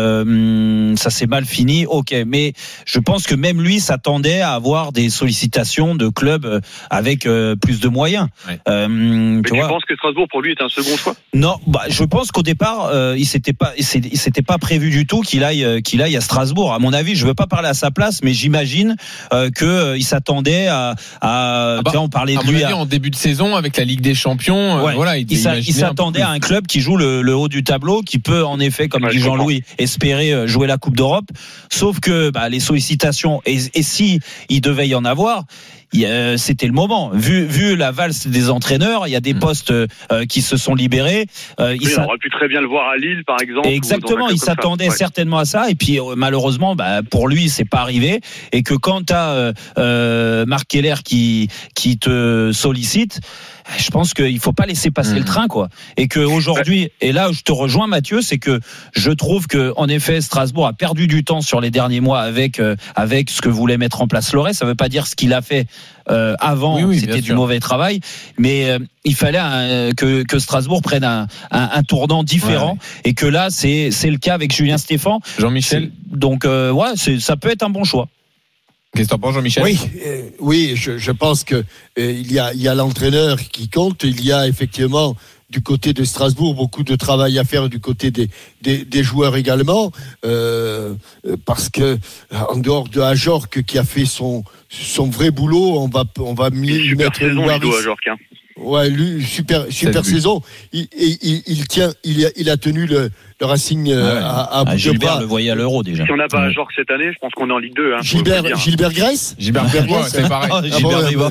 Euh, ça s'est mal fini. Ok, mais je pense que même lui s'attendait à avoir des sollicitations de clubs euh, avec euh, plus de moyens. Euh, Mais tu tu vois. penses que Strasbourg pour lui est un second choix? Non, bah, je pense qu'au départ, euh, il s'était pas, il s'était pas prévu du tout qu'il aille, euh, qu'il aille à Strasbourg. À mon avis, je veux pas parler à sa place, mais j'imagine euh, que euh, il s'attendait à, à Ah bah, tu vois, on parlait À de lui. avis, à- en début de saison, avec la Ligue des Champions, euh, Ouais. voilà, il, s'attendait à un club qui joue le, le haut du tableau, qui peut en effet, comme Ouais, dit. Jean-Louis, espérer euh, jouer la Coupe d'Europe. Sauf que bah, les sollicitations, et, et si il devait y en avoir, a- c'était le moment. Vu, vu la valse des entraîneurs, il y a des Mm. postes euh, qui se sont libérés. Euh, il Oui, s'a- On aurait pu très bien le voir à Lille, par exemple. Exactement, il s'attendait Ouais. certainement à ça et puis euh, malheureusement bah, pour lui c'est pas arrivé et que quand tu as Marc Keller qui qui te sollicite je pense qu'il faut pas laisser passer le train quoi. Et que aujourd'hui et là je te rejoins Mathieu c'est que je trouve que en effet Strasbourg a perdu du temps sur les derniers mois avec euh, avec ce que voulait mettre en place Loret ça veut pas dire ce qu'il a fait euh, avant Oui, oui, c'était du sûr. mauvais travail. Mais euh, il fallait un- que que Strasbourg prenne un un, un tournant différent. Et que là c'est c'est le cas avec Julien Stéphan Jean-Michel, donc euh, ouais c'est ça peut être un bon choix qu'est-ce que t'en penses, Jean-Michel Oui, euh, oui, je, je pense que euh, il y a, il y a l'entraîneur qui compte. Il y a effectivement du côté de Strasbourg beaucoup de travail à faire du côté des, des, des joueurs également, euh, euh, parce que en dehors de Ajorc qui a fait son son vrai boulot, on va on va mettre saison, Ludo, Jorque. hein. Ouais, lui, super, super saison. Il, il, il- il tient, il a, il a tenu le, le Racing euh, Ah ouais. à, à Ah, Gilbert le voyait à l'euro déjà Si on n'a pas à Jorque cette année, je pense qu'on est en Ligue 2. Hein, Gilbert. Gilbert Grèce Gilbert Grèce, c'est pareil. Ah, Ah Gilbert Riva.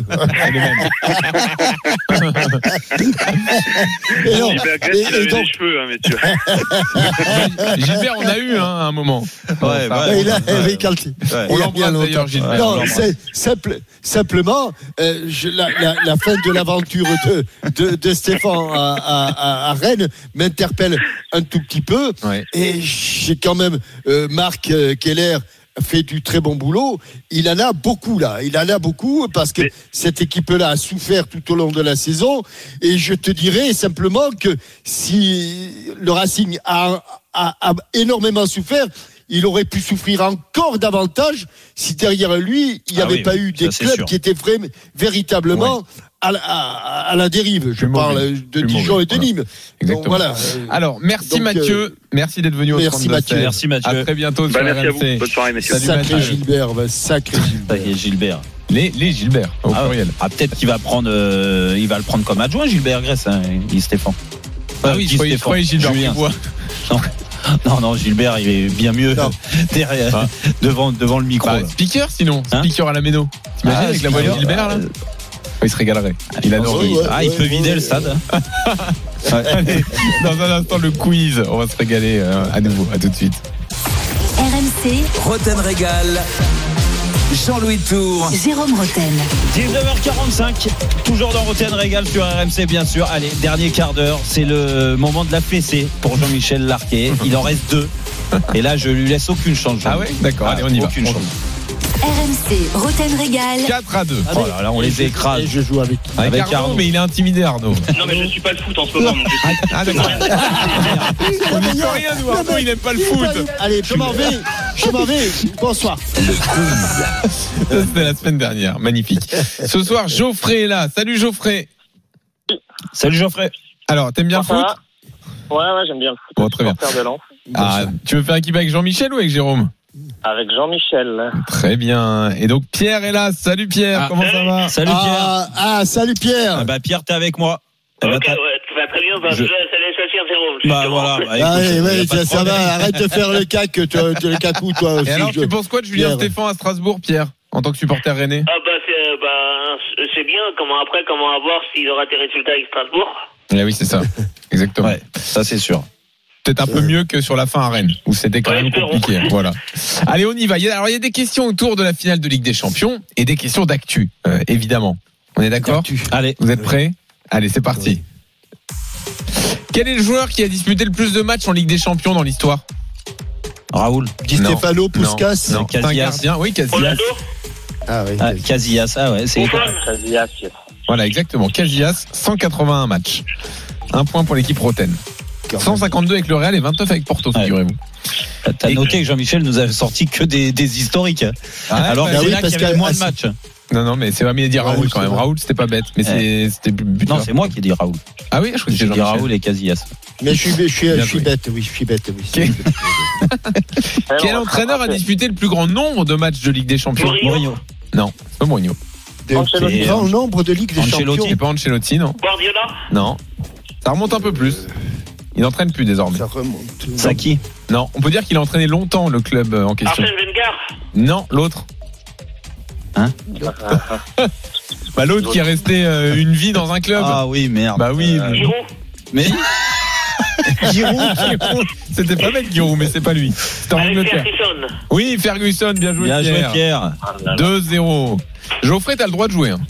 Gilbert Grèce, et- il avait donc- des cheveux, hein, messieurs. Gilbert, on a eu hein, à un moment. Ouais, ça, ouais. il a, Ouais. On il y a l'embrasse d'ailleurs, Gilbert. Non, c'est simple, simplement, euh, je- la, la- la fin de l'aventure de, de, de Stéphane à- à- à Rennes m'interpelle un tout petit peu. Ouais. Et j'ai quand même euh, Marc euh, Keller fait du très bon boulot. Il en a beaucoup là. Il en a beaucoup parce que Mais- cette équipe-là a souffert tout au long de la saison. Et je te dirais simplement que si le Racing a, a- a énormément souffert, il aurait pu souffrir encore davantage si derrière lui, il n'y Ah avait oui, pas eu des clubs qui étaient vrais, véritablement à, la, à- à la dérive. Je Plus parle mauvais. de Dijon mauvais, et de voilà. Nîmes. Donc Exactement. voilà. euh, Alors, merci Donc, Mathieu. euh, merci d'être venu au merci 32 Mathieu. Merci Mathieu. À très bientôt Bah, sur merci à vous. Bonne soirée, messieurs. Salut, sacré. Gilbert, bah, sacré Gilbert. Les, les Gilbert, au ah, pluriel. ah, peut-être qu'il va prendre euh, il va le prendre comme adjoint Gilbert Grèce hein, Stéphane Ah oui, je Stéphane. Gilbert Julien. Dubois. non non Gilbert il est bien mieux derrière Ah. devant devant le micro Bah, speaker sinon, Hein speaker à la méno. T'imagines Ah, avec la voix de speaker, Gilbert là euh, Il se régalerait. Il adore. Ouais, ouais. ah il peut vider le stade. Allez, dans un instant le quiz, on va se régaler euh, à nouveau. À tout de suite. RMC, Roten Régal. Jean-Louis Tour. Jérôme Roten. 19h45, toujours dans Roten Régal sur RMC bien sûr. Allez, dernier quart d'heure, c'est le moment de la fessée pour Jean-Michel Larquet. Il en reste deux. Et là, je lui laisse aucune chance. Ah ouais? D'accord, Ah, allez, on y va. aucune On chance. RMC, Roten Régal. 4 à 2. Oh là là, on les écrase. Je joue avec. Avec, Avec Arnaud, Arnaud. mais il est intimidé Arnaud. Non, mais je suis pas le foot en ce moment. Ah d'accord. On n'y peut rien nous Arnaud, il aime pas le foot. Allez, je m'en vais. Je m'en vais. Bonsoir. Ça, C'était la semaine dernière, magnifique. Ce soir, Geoffrey est là. Salut Geoffrey. Salut Geoffrey. Alors, t'aimes bien le foot? Ouais, ouais, j'aime bien le foot. Bon, très bien. Ah, tu veux faire équipe avec Jean-Michel ou avec Jérôme? Avec Jean-Michel. Très bien. Et donc Pierre est là. Salut Pierre, Ah. comment ça va Salut Pierre. Ah, ah, salut Pierre. Ah bah Pierre, t'es avec moi. Eh ben, Ok, ouais, tu vas très bien. Bah, Je- je... Bah voilà. bah, Ah, ouais, ça, va, arrête de faire le cac, toi, le cacou, toi aussi. Et alors, je- tu penses quoi de Julien Pierre. Stéphane à Strasbourg, Pierre, en tant que supporter rennais Ah, bah, c'est bah, c'est bien. Comment après, comment à voir s'il aura des résultats avec Strasbourg? Eh oui, c'est ça. Exactement. Ouais, ça c'est sûr. Peut-être un peu mieux que sur la fin à Rennes, où c'était quand Ouais, même espérons. compliqué. Voilà. Allez, on y va. Alors, il y a des questions autour de la finale de Ligue des Champions et des questions d'actu, euh, évidemment. On est d'accord Allez. Vous êtes prêts? Allez, c'est parti. Quel est le joueur qui a disputé le plus de matchs en Ligue des Champions dans l'histoire? Raoul. Di. Stefano, Non. Puskas. Non, c'est un Casillas. gardien. Oui, Casillas. Ah, oui. Ah, Casillas, ah ouais, c'est. Casillas, yes. Voilà, exactement. Casillas, 181 matchs. Un point pour l'équipe Roten. 152 avec le Real et 29 avec Porto, figurez-vous. T'as noté que Jean-Michel nous a sorti que des, des historiques. Ah, Alors bah oui, là parce qu'il y avait moins de matchs. Non, non, mais c'est pas mieux de dire Ouais, Raoul quand même. vrai. Raoul, c'était pas bête, mais c'est- c'était buteur. Non, c'est moi qui ai dit Raoul. Ah oui, je crois que J'ai dit. Raoul et Casillas. Mais je suis, je suis, je suis bête, oui, je suis bête, oui. Quel, quel entraîneur a disputé le plus grand nombre de matchs de Ligue des Champions Mourinho. Non, c'est pas Mourinho. Des Ancelotti. grand nombre de Ligue des Ancelotti. Champions. C'est pas Ancelotti, non Guardiola Non. Ça remonte un peu plus. Il n'entraîne plus désormais. Ça remonte. Saki. Non, on peut dire qu'il a entraîné longtemps le club euh, en question. Arsène Wenger Non, l'autre. Hein Bah l'autre qui est resté euh, une vie dans un club. Ah oui, merde. Bah oui. Euh, Giroud Mais Giroud, Giroud. C'était pas bête Giroud, mais c'est pas lui. C'était en Angleterre. Ferguson Oui, Ferguson, bien joué bien joué Pierre. Pierre. 2-0. Geoffrey, t'as le droit de jouer. Hein.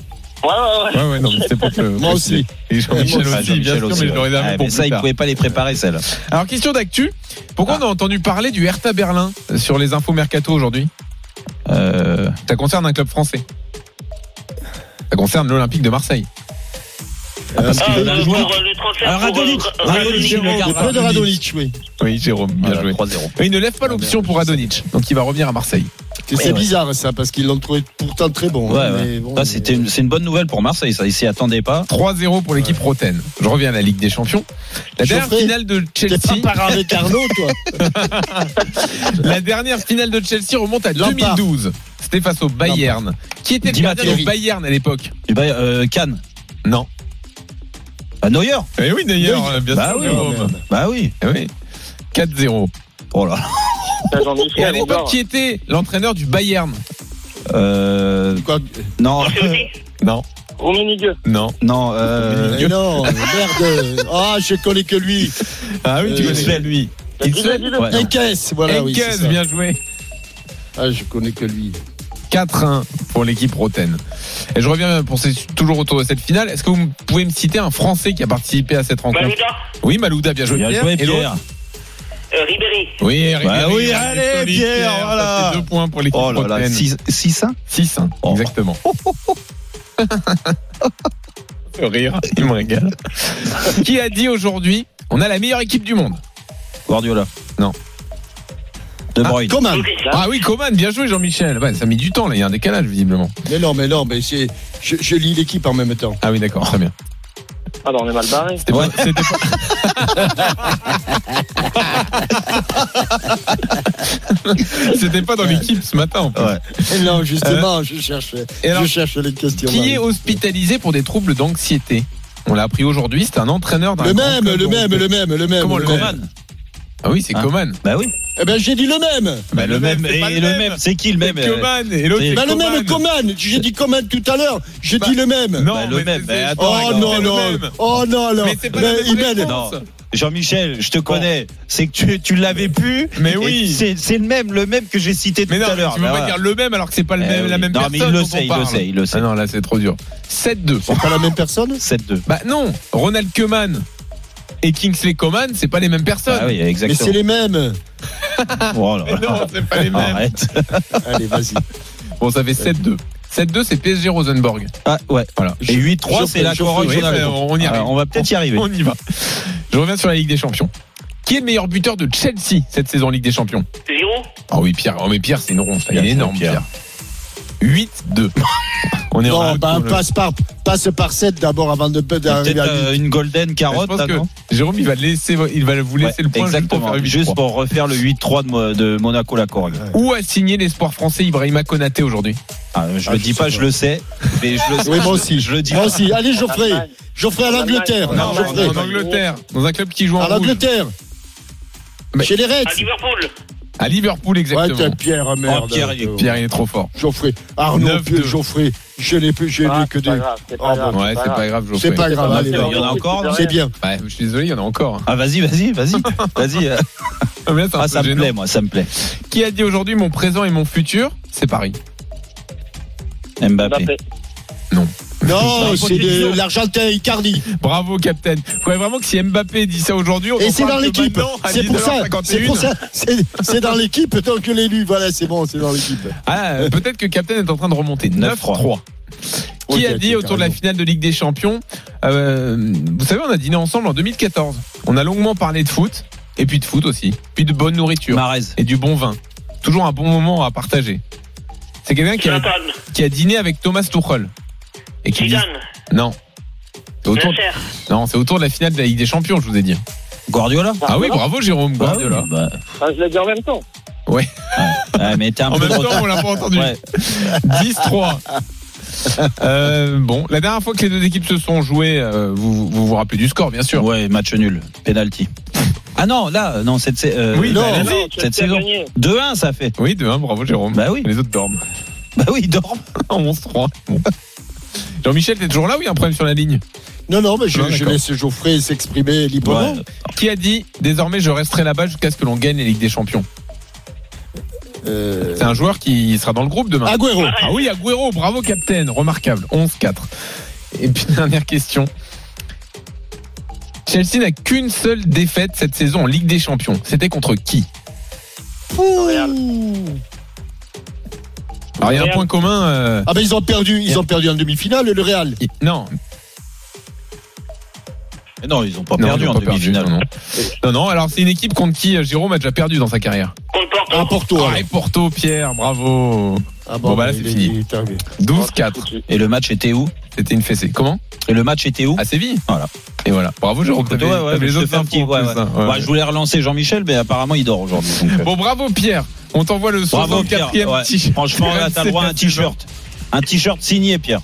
Ouais, ouais, ouais. Ouais, ouais, non, mais c'est pour que. Moi aussi. Et Jean-Michel Ah, aussi, bien sûr, aussi, mais je l'aurais Ah, pour ça, plus il tard. pouvait pas les préparer, celle. Alors, question d'actu. Pourquoi on a entendu parler du Hertha Berlin sur les infos mercato aujourd'hui? Euh, Ça concerne un club français. Ça concerne l'Olympique de Marseille. Parce qu'il Ah, veut un euh, joueur. pour euh, le transfert pour, Radonic. euh, Radonic, le peu de Radonic, oui. Oui, Jérôme, bien joué. 3-0. Et il ne lève pas l'option pour Radonic. Donc il va revenir à Marseille. C'est Ouais, ouais. bizarre ça, parce qu'ils l'ont trouvé pourtant très bon. Ouais, hein, ouais. mais bon, c'était une- c'est une bonne nouvelle pour Marseille, ça. Ils s'y attendaient pas. 3-0 pour l'équipe Roten. Je reviens à la Ligue des Champions. La dernière finale de pas Chelsea. parent avec Arnaud, toi La dernière finale de Chelsea remonte à Lampard. 2012. C'était face au Bayern. Qui était le Di gardien du Bayern à l'époque? Du Bayern, euh, Cannes. Non. Bah, Neuer. Eh oui, d'ailleurs, Oui. bien Bah sûr. oui. Jérôme. Bah oui. Eh oui. 4-0. Oh là là. Et à l'époque, qui était l'entraîneur du Bayern Euh, Quoi non, Non, Rummenigge. non. non, euh, Mais non, merde Ah, je connais que lui Ah oui, tu Euh, connais lui. Dis-le. Ouais, non. Enkes, voilà, oui, bien joué. Ah, je connais que lui. 4-1 pour l'équipe Roten. Et je reviens pour ces- toujours autour de cette finale. Est-ce que vous pouvez me citer un Français qui a participé à cette rencontre Malouda Oui, Malouda, bien joué. Bien Pierre. joué, Pierre. euh, Ribéry. Oui, Bah Ribéry, oui, hein, allez, Pierre, Ça voilà. deux points pour l'équipe Oh là là, Roten. 6-1 6-1, Oh. exactement. Le rire, il me régale. Qui a dit aujourd'hui on a la meilleure équipe du monde? Guardiola. Non. De Ah, Bruyne. Coman Ah oui, Coman, bien joué Jean-Michel. Ouais, ça a mis du temps là, il y a un décalage visiblement. Mais non, mais non, mais. Je, je lis l'équipe en même temps. Ah oui, d'accord, très bien. Ah non, on est mal barré. C'était pas- c'était pas... Pas dans l'équipe ce matin en plus. Ouais. Et non, justement, je cherche, Et alors, je cherche les questions. Qui est hospitalisé pour des troubles d'anxiété On l'a appris aujourd'hui, c'est un entraîneur d'un Le même, le même, le même, le même. Comment le. Coman. Ah oui, c'est Hein Coman. Bah oui. Eh ben, j'ai dit le même. Bah, le même. c'est pas Et le même, c'est qui le même euh, Coman et l'autre Bah, le Coman. même Coman. J'ai dit Coman tout à l'heure. J'ai Bah, dit le même. Non, Bah, le mais même. c'est- Bah, attends, Oh non, le non. même. Oh non, alors. Mais c'est pas Mais la même. Non. Jean-Michel, je te connais. C'est que tu, tu l'avais pu. Mais oui. C'est c'est le même, le même que j'ai cité tout Mais non, à mais l'heure. tu peux pas voilà. dire le même alors que c'est pas le Eh même, la oui. même Non, personne. mais il le sait, il le sait, il le sait. Ah non, là c'est trop dur. 7-2. C'est pas la même personne 7-2. Bah non, Ronald Koeman et Kingsley Coman, c'est pas les mêmes personnes. Ah oui, Mais exactement. c'est les mêmes. Oh là Mais non, c'est pas les mêmes. Arrête. Allez, vas-y. Bon, ça fait 7-2. 7-2, c'est PSG Rosenborg. Ah ouais. Voilà. Et 8-3, c'est la mais on y arrive. On va peut-être y arriver. On y va. Je reviens sur la Ligue des Champions. Qui est le meilleur buteur de Chelsea cette saison en Ligue des Champions? Giroud Ah oui, Pierre. Oh, mais Pierre, c'est une ronde. Il est énorme, Pierre. Pierre. 8-2. On est Non, en bah, passe par, passe par 7 d'abord avant de Peut-être d'arriver à euh, 8. une golden Je carotte, pense là, Jérôme, il va, laisser, il va vous laisser Ouais, le point juste pour Exactement. faire 8-3. Juste pour refaire le 8-3 de, Mo- de Monaco la Corogne. Où a signé l'espoir français Ibrahima Konaté aujourd'hui Ah, je Ah, le dis pas, je le sais. Mais je le sais. Oui, moi aussi. Je le dis Moi pas. aussi. Allez, Geoffrey. Geoffrey à l'Angleterre. Non, Geoffrey. en Angleterre, dans un club qui joue en À l'Angleterre. À Chez les Reds. Liverpool. À Liverpool, Ouais, exactement. t'as Pierre, merde. Oh, Pierre, il est- Pierre, il est trop fort. Geoffrey. Arnaud, 9-2. Geoffrey. Je n'ai plus, j'ai Ah, que c'est pas des. grave, c'est Oh, pas grave. Ouais, c'est pas grave, Geoffrey. C'est pas grave. Allez, Il y en a encore C'est bien. Ouais, je suis désolé, il y en a encore. hein. Ah, vas-y, vas-y, vas-y. Vas-y. euh. Ah, Ah, ça me plaît, moi, ça me plaît. Qui a dit aujourd'hui mon présent et mon futur C'est Paris. Mbappé. Non, Bah, c'est de l'Argentin Icardi. Bravo, Captain. Vous croyez vraiment que si Mbappé dit ça aujourd'hui, on Et c'est dans l'équipe. C'est pour ça. 19h51? C'est pour ça. C'est c'est dans l'équipe tant que l'élu. Voilà, c'est bon, c'est dans l'équipe. Ah, peut-être que Captain est en train de remonter. 9-3. Qui a dit autour de la finale de Ligue des Champions euh, Vous savez, on a dîné ensemble en 2014. On a longuement parlé de foot, et puis de foot aussi, puis de bonne nourriture Marez. et du bon vin. Toujours un bon moment à partager. C'est quelqu'un qui qui a dîné avec Thomas Tuchel. Et qui dit non. C'est autour, Nasser. non, c'est autour de la finale de la Ligue des Champions, je vous ai dit. Guardiola Ah oui, bravo Jérôme, Guardiola. Bah, Ah, je l'ai dit en même temps. ouais, mais t'es un En peu même temps, retard. on l'a pas entendu. Ouais. 10-3. Euh, bon, la dernière fois que les deux équipes se sont jouées, euh, vous, vous vous rappelez du score, bien sûr. Ouais, match nul, penalty. Ah non, là, non, cette, euh, Oui, non, Non, cette saison. gagné. 2-1, ça fait. Oui, 2-1, bravo Jérôme. Bah oui. Les autres dorment. Bah oui, il dort. 11-3. Bon. Jean-Michel, t'es toujours là ou il y a un problème sur la ligne Non, non, mais je, Non, je laisse Geoffrey s'exprimer librement. Ouais. Qui a dit désormais je resterai là-bas jusqu'à ce que l'on gagne les Ligues des Champions Euh, C'est un joueur qui sera dans le groupe demain. Agüero. Ah oui, Agüero, bravo capitaine, remarquable. 11-4. Et puis dernière question. Chelsea n'a qu'une seule défaite cette saison en Ligue des Champions. C'était contre qui? Real. Alors il y a un point commun. euh, Ah ben ils ont perdu, ils ont perdu en demi-finale le Real. il- Non, Mais non, ils ont pas non, perdu ont en demi-finale. non, non. Non, non, alors c'est une équipe contre qui euh, Jérôme a déjà perdu dans sa carrière. Contre Porto. Ah Porto. Ah, et Porto, Pierre, bravo. Ah Bon, bah là, c'est fini. il est arrivé. 12-4. Et le match était où? C'était une fessée. Comment Et le match était où À Séville. Voilà. Et voilà. Bravo Jérôme. Ouais, les je autres infos ouais, voulais relancer Jean-Michel, mais apparemment il dort aujourd'hui. euh, Bon, bravo Pierre. On t'envoie le Bravo 64e Pierre. Ouais. t-shirt. Franchement, là, t'as droit à un t-shirt. Un t-shirt signé, Pierre.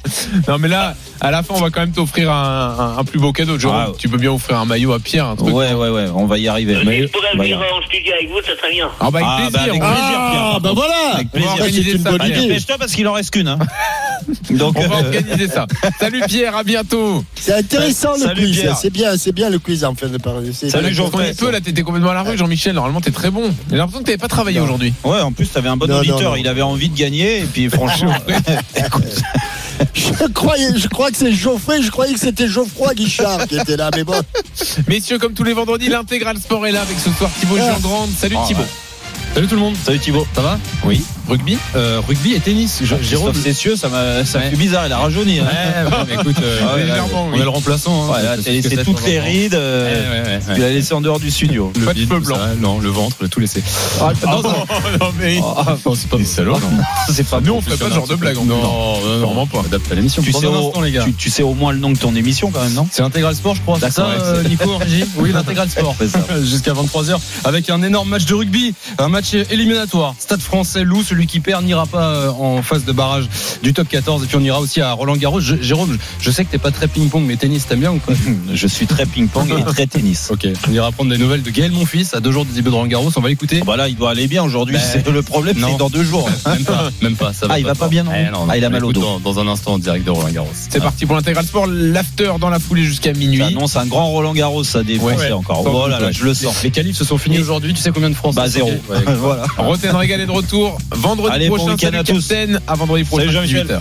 Non, mais là, à la fin, on va quand même t'offrir un, un- un plus beau cadeau. Jérôme, Ah. tu peux bien offrir un maillot à Pierre, un truc. Ouais, ouais, ouais, on va y arriver. Si je pourrais venir en studio avec vous, ça serait bien. Ah, bah, avec Ah, bah, plaisir. avec on va- plaisir, Pierre. Ah ben voilà. Avec On va plaisir. C'est une ça, bonne idée. Dépêche-toi parce qu'il en reste qu'une. Hein. Donc, On va euh, organiser ça. Salut Pierre, à bientôt. C'est intéressant le Salut, quiz. C'est bien, c'est bien le quiz en fin de parler. Salut, Jean. Peu là, t'étais complètement à la rue, Jean-Michel. Normalement, t'es très bon. J'ai l'impression que t'avais pas travaillé aujourd'hui. Ouais, en plus, t'avais un bon Non, non, auditeur. non. Il avait envie de gagner. Et puis, franchement, écoute, Je croyais, je crois que c'est Geoffrey. Je croyais que c'était Geoffroy Guichard qui était là, mais bon. Messieurs, comme tous les vendredis, l'intégral sport est là avec ce soir Thibaut Ah. Grande. Salut Oh, Thibaut. ouais. Salut tout le monde. salut Thibaut. Ça va? Oui. Rugby Euh, Rugby et tennis. Je- Jérôme. Christophe Cessieux, ça m'a ça Ouais. fait bizarre. Il a rajeuni. hein. Ouais, ouais, mais écoute, euh, Ah ouais, là, légèrement, on oui. a le remplaçant. hein. T'as laissé toutes de les rides. Euh, ouais, ouais, Tu ouais. l'as laissé en dehors du studio. Le Pas de tout blanc. ça, non, le ventre, tout laissé. Ah, non, non, mais. Ah, non, c'est pas Des salauds. c'est pas Nous, on ferait pas ce genre de blague. Non, non, non, Sûrement pas. Adapte à l'émission. Tu sais, au, moins le nom de ton émission quand même, non C'est l'intégral sport, je crois. C'est ça, euh, Nico, Régie Oui, l'intégral sport. Jusqu'à 23h avec un énorme match de rugby, un match éliminatoire. Stade français loup, celui qui perd n'ira pas euh, en phase de barrage du top 14 et puis on ira aussi à Roland Garros. Je- Jérôme, je sais que t'es pas très ping-pong mais tennis t'aimes bien ou pas Je suis très ping-pong et très tennis. Ok, on ira prendre des nouvelles de Gaël Monfils à deux jours du début de Roland Garros, on va l'écouter. Bah là, il doit aller bien aujourd'hui. Ben, c'est le problème, c'est dans deux jours. Même pas, même pas, ça va Ah, il va pas bien, non Eh, non, Ah, il a mal au dos. Dans, dans un instant en direct de Roland Garros. C'est parti pour l'intégral sport. L'after dans la foulée jusqu'à minuit. Ça annonce un grand Roland Garros, ça défonce Ouais. encore. Sans Oh je le sens. Les qualifs se sont finis aujourd'hui, tu sais combien de Français Bah zéro. Voilà. Roten Régal est de retour vendredi Allez, bon prochain. week-end Salut. Capitaine. À vendredi prochain. Salut Jean-Michel. 18h.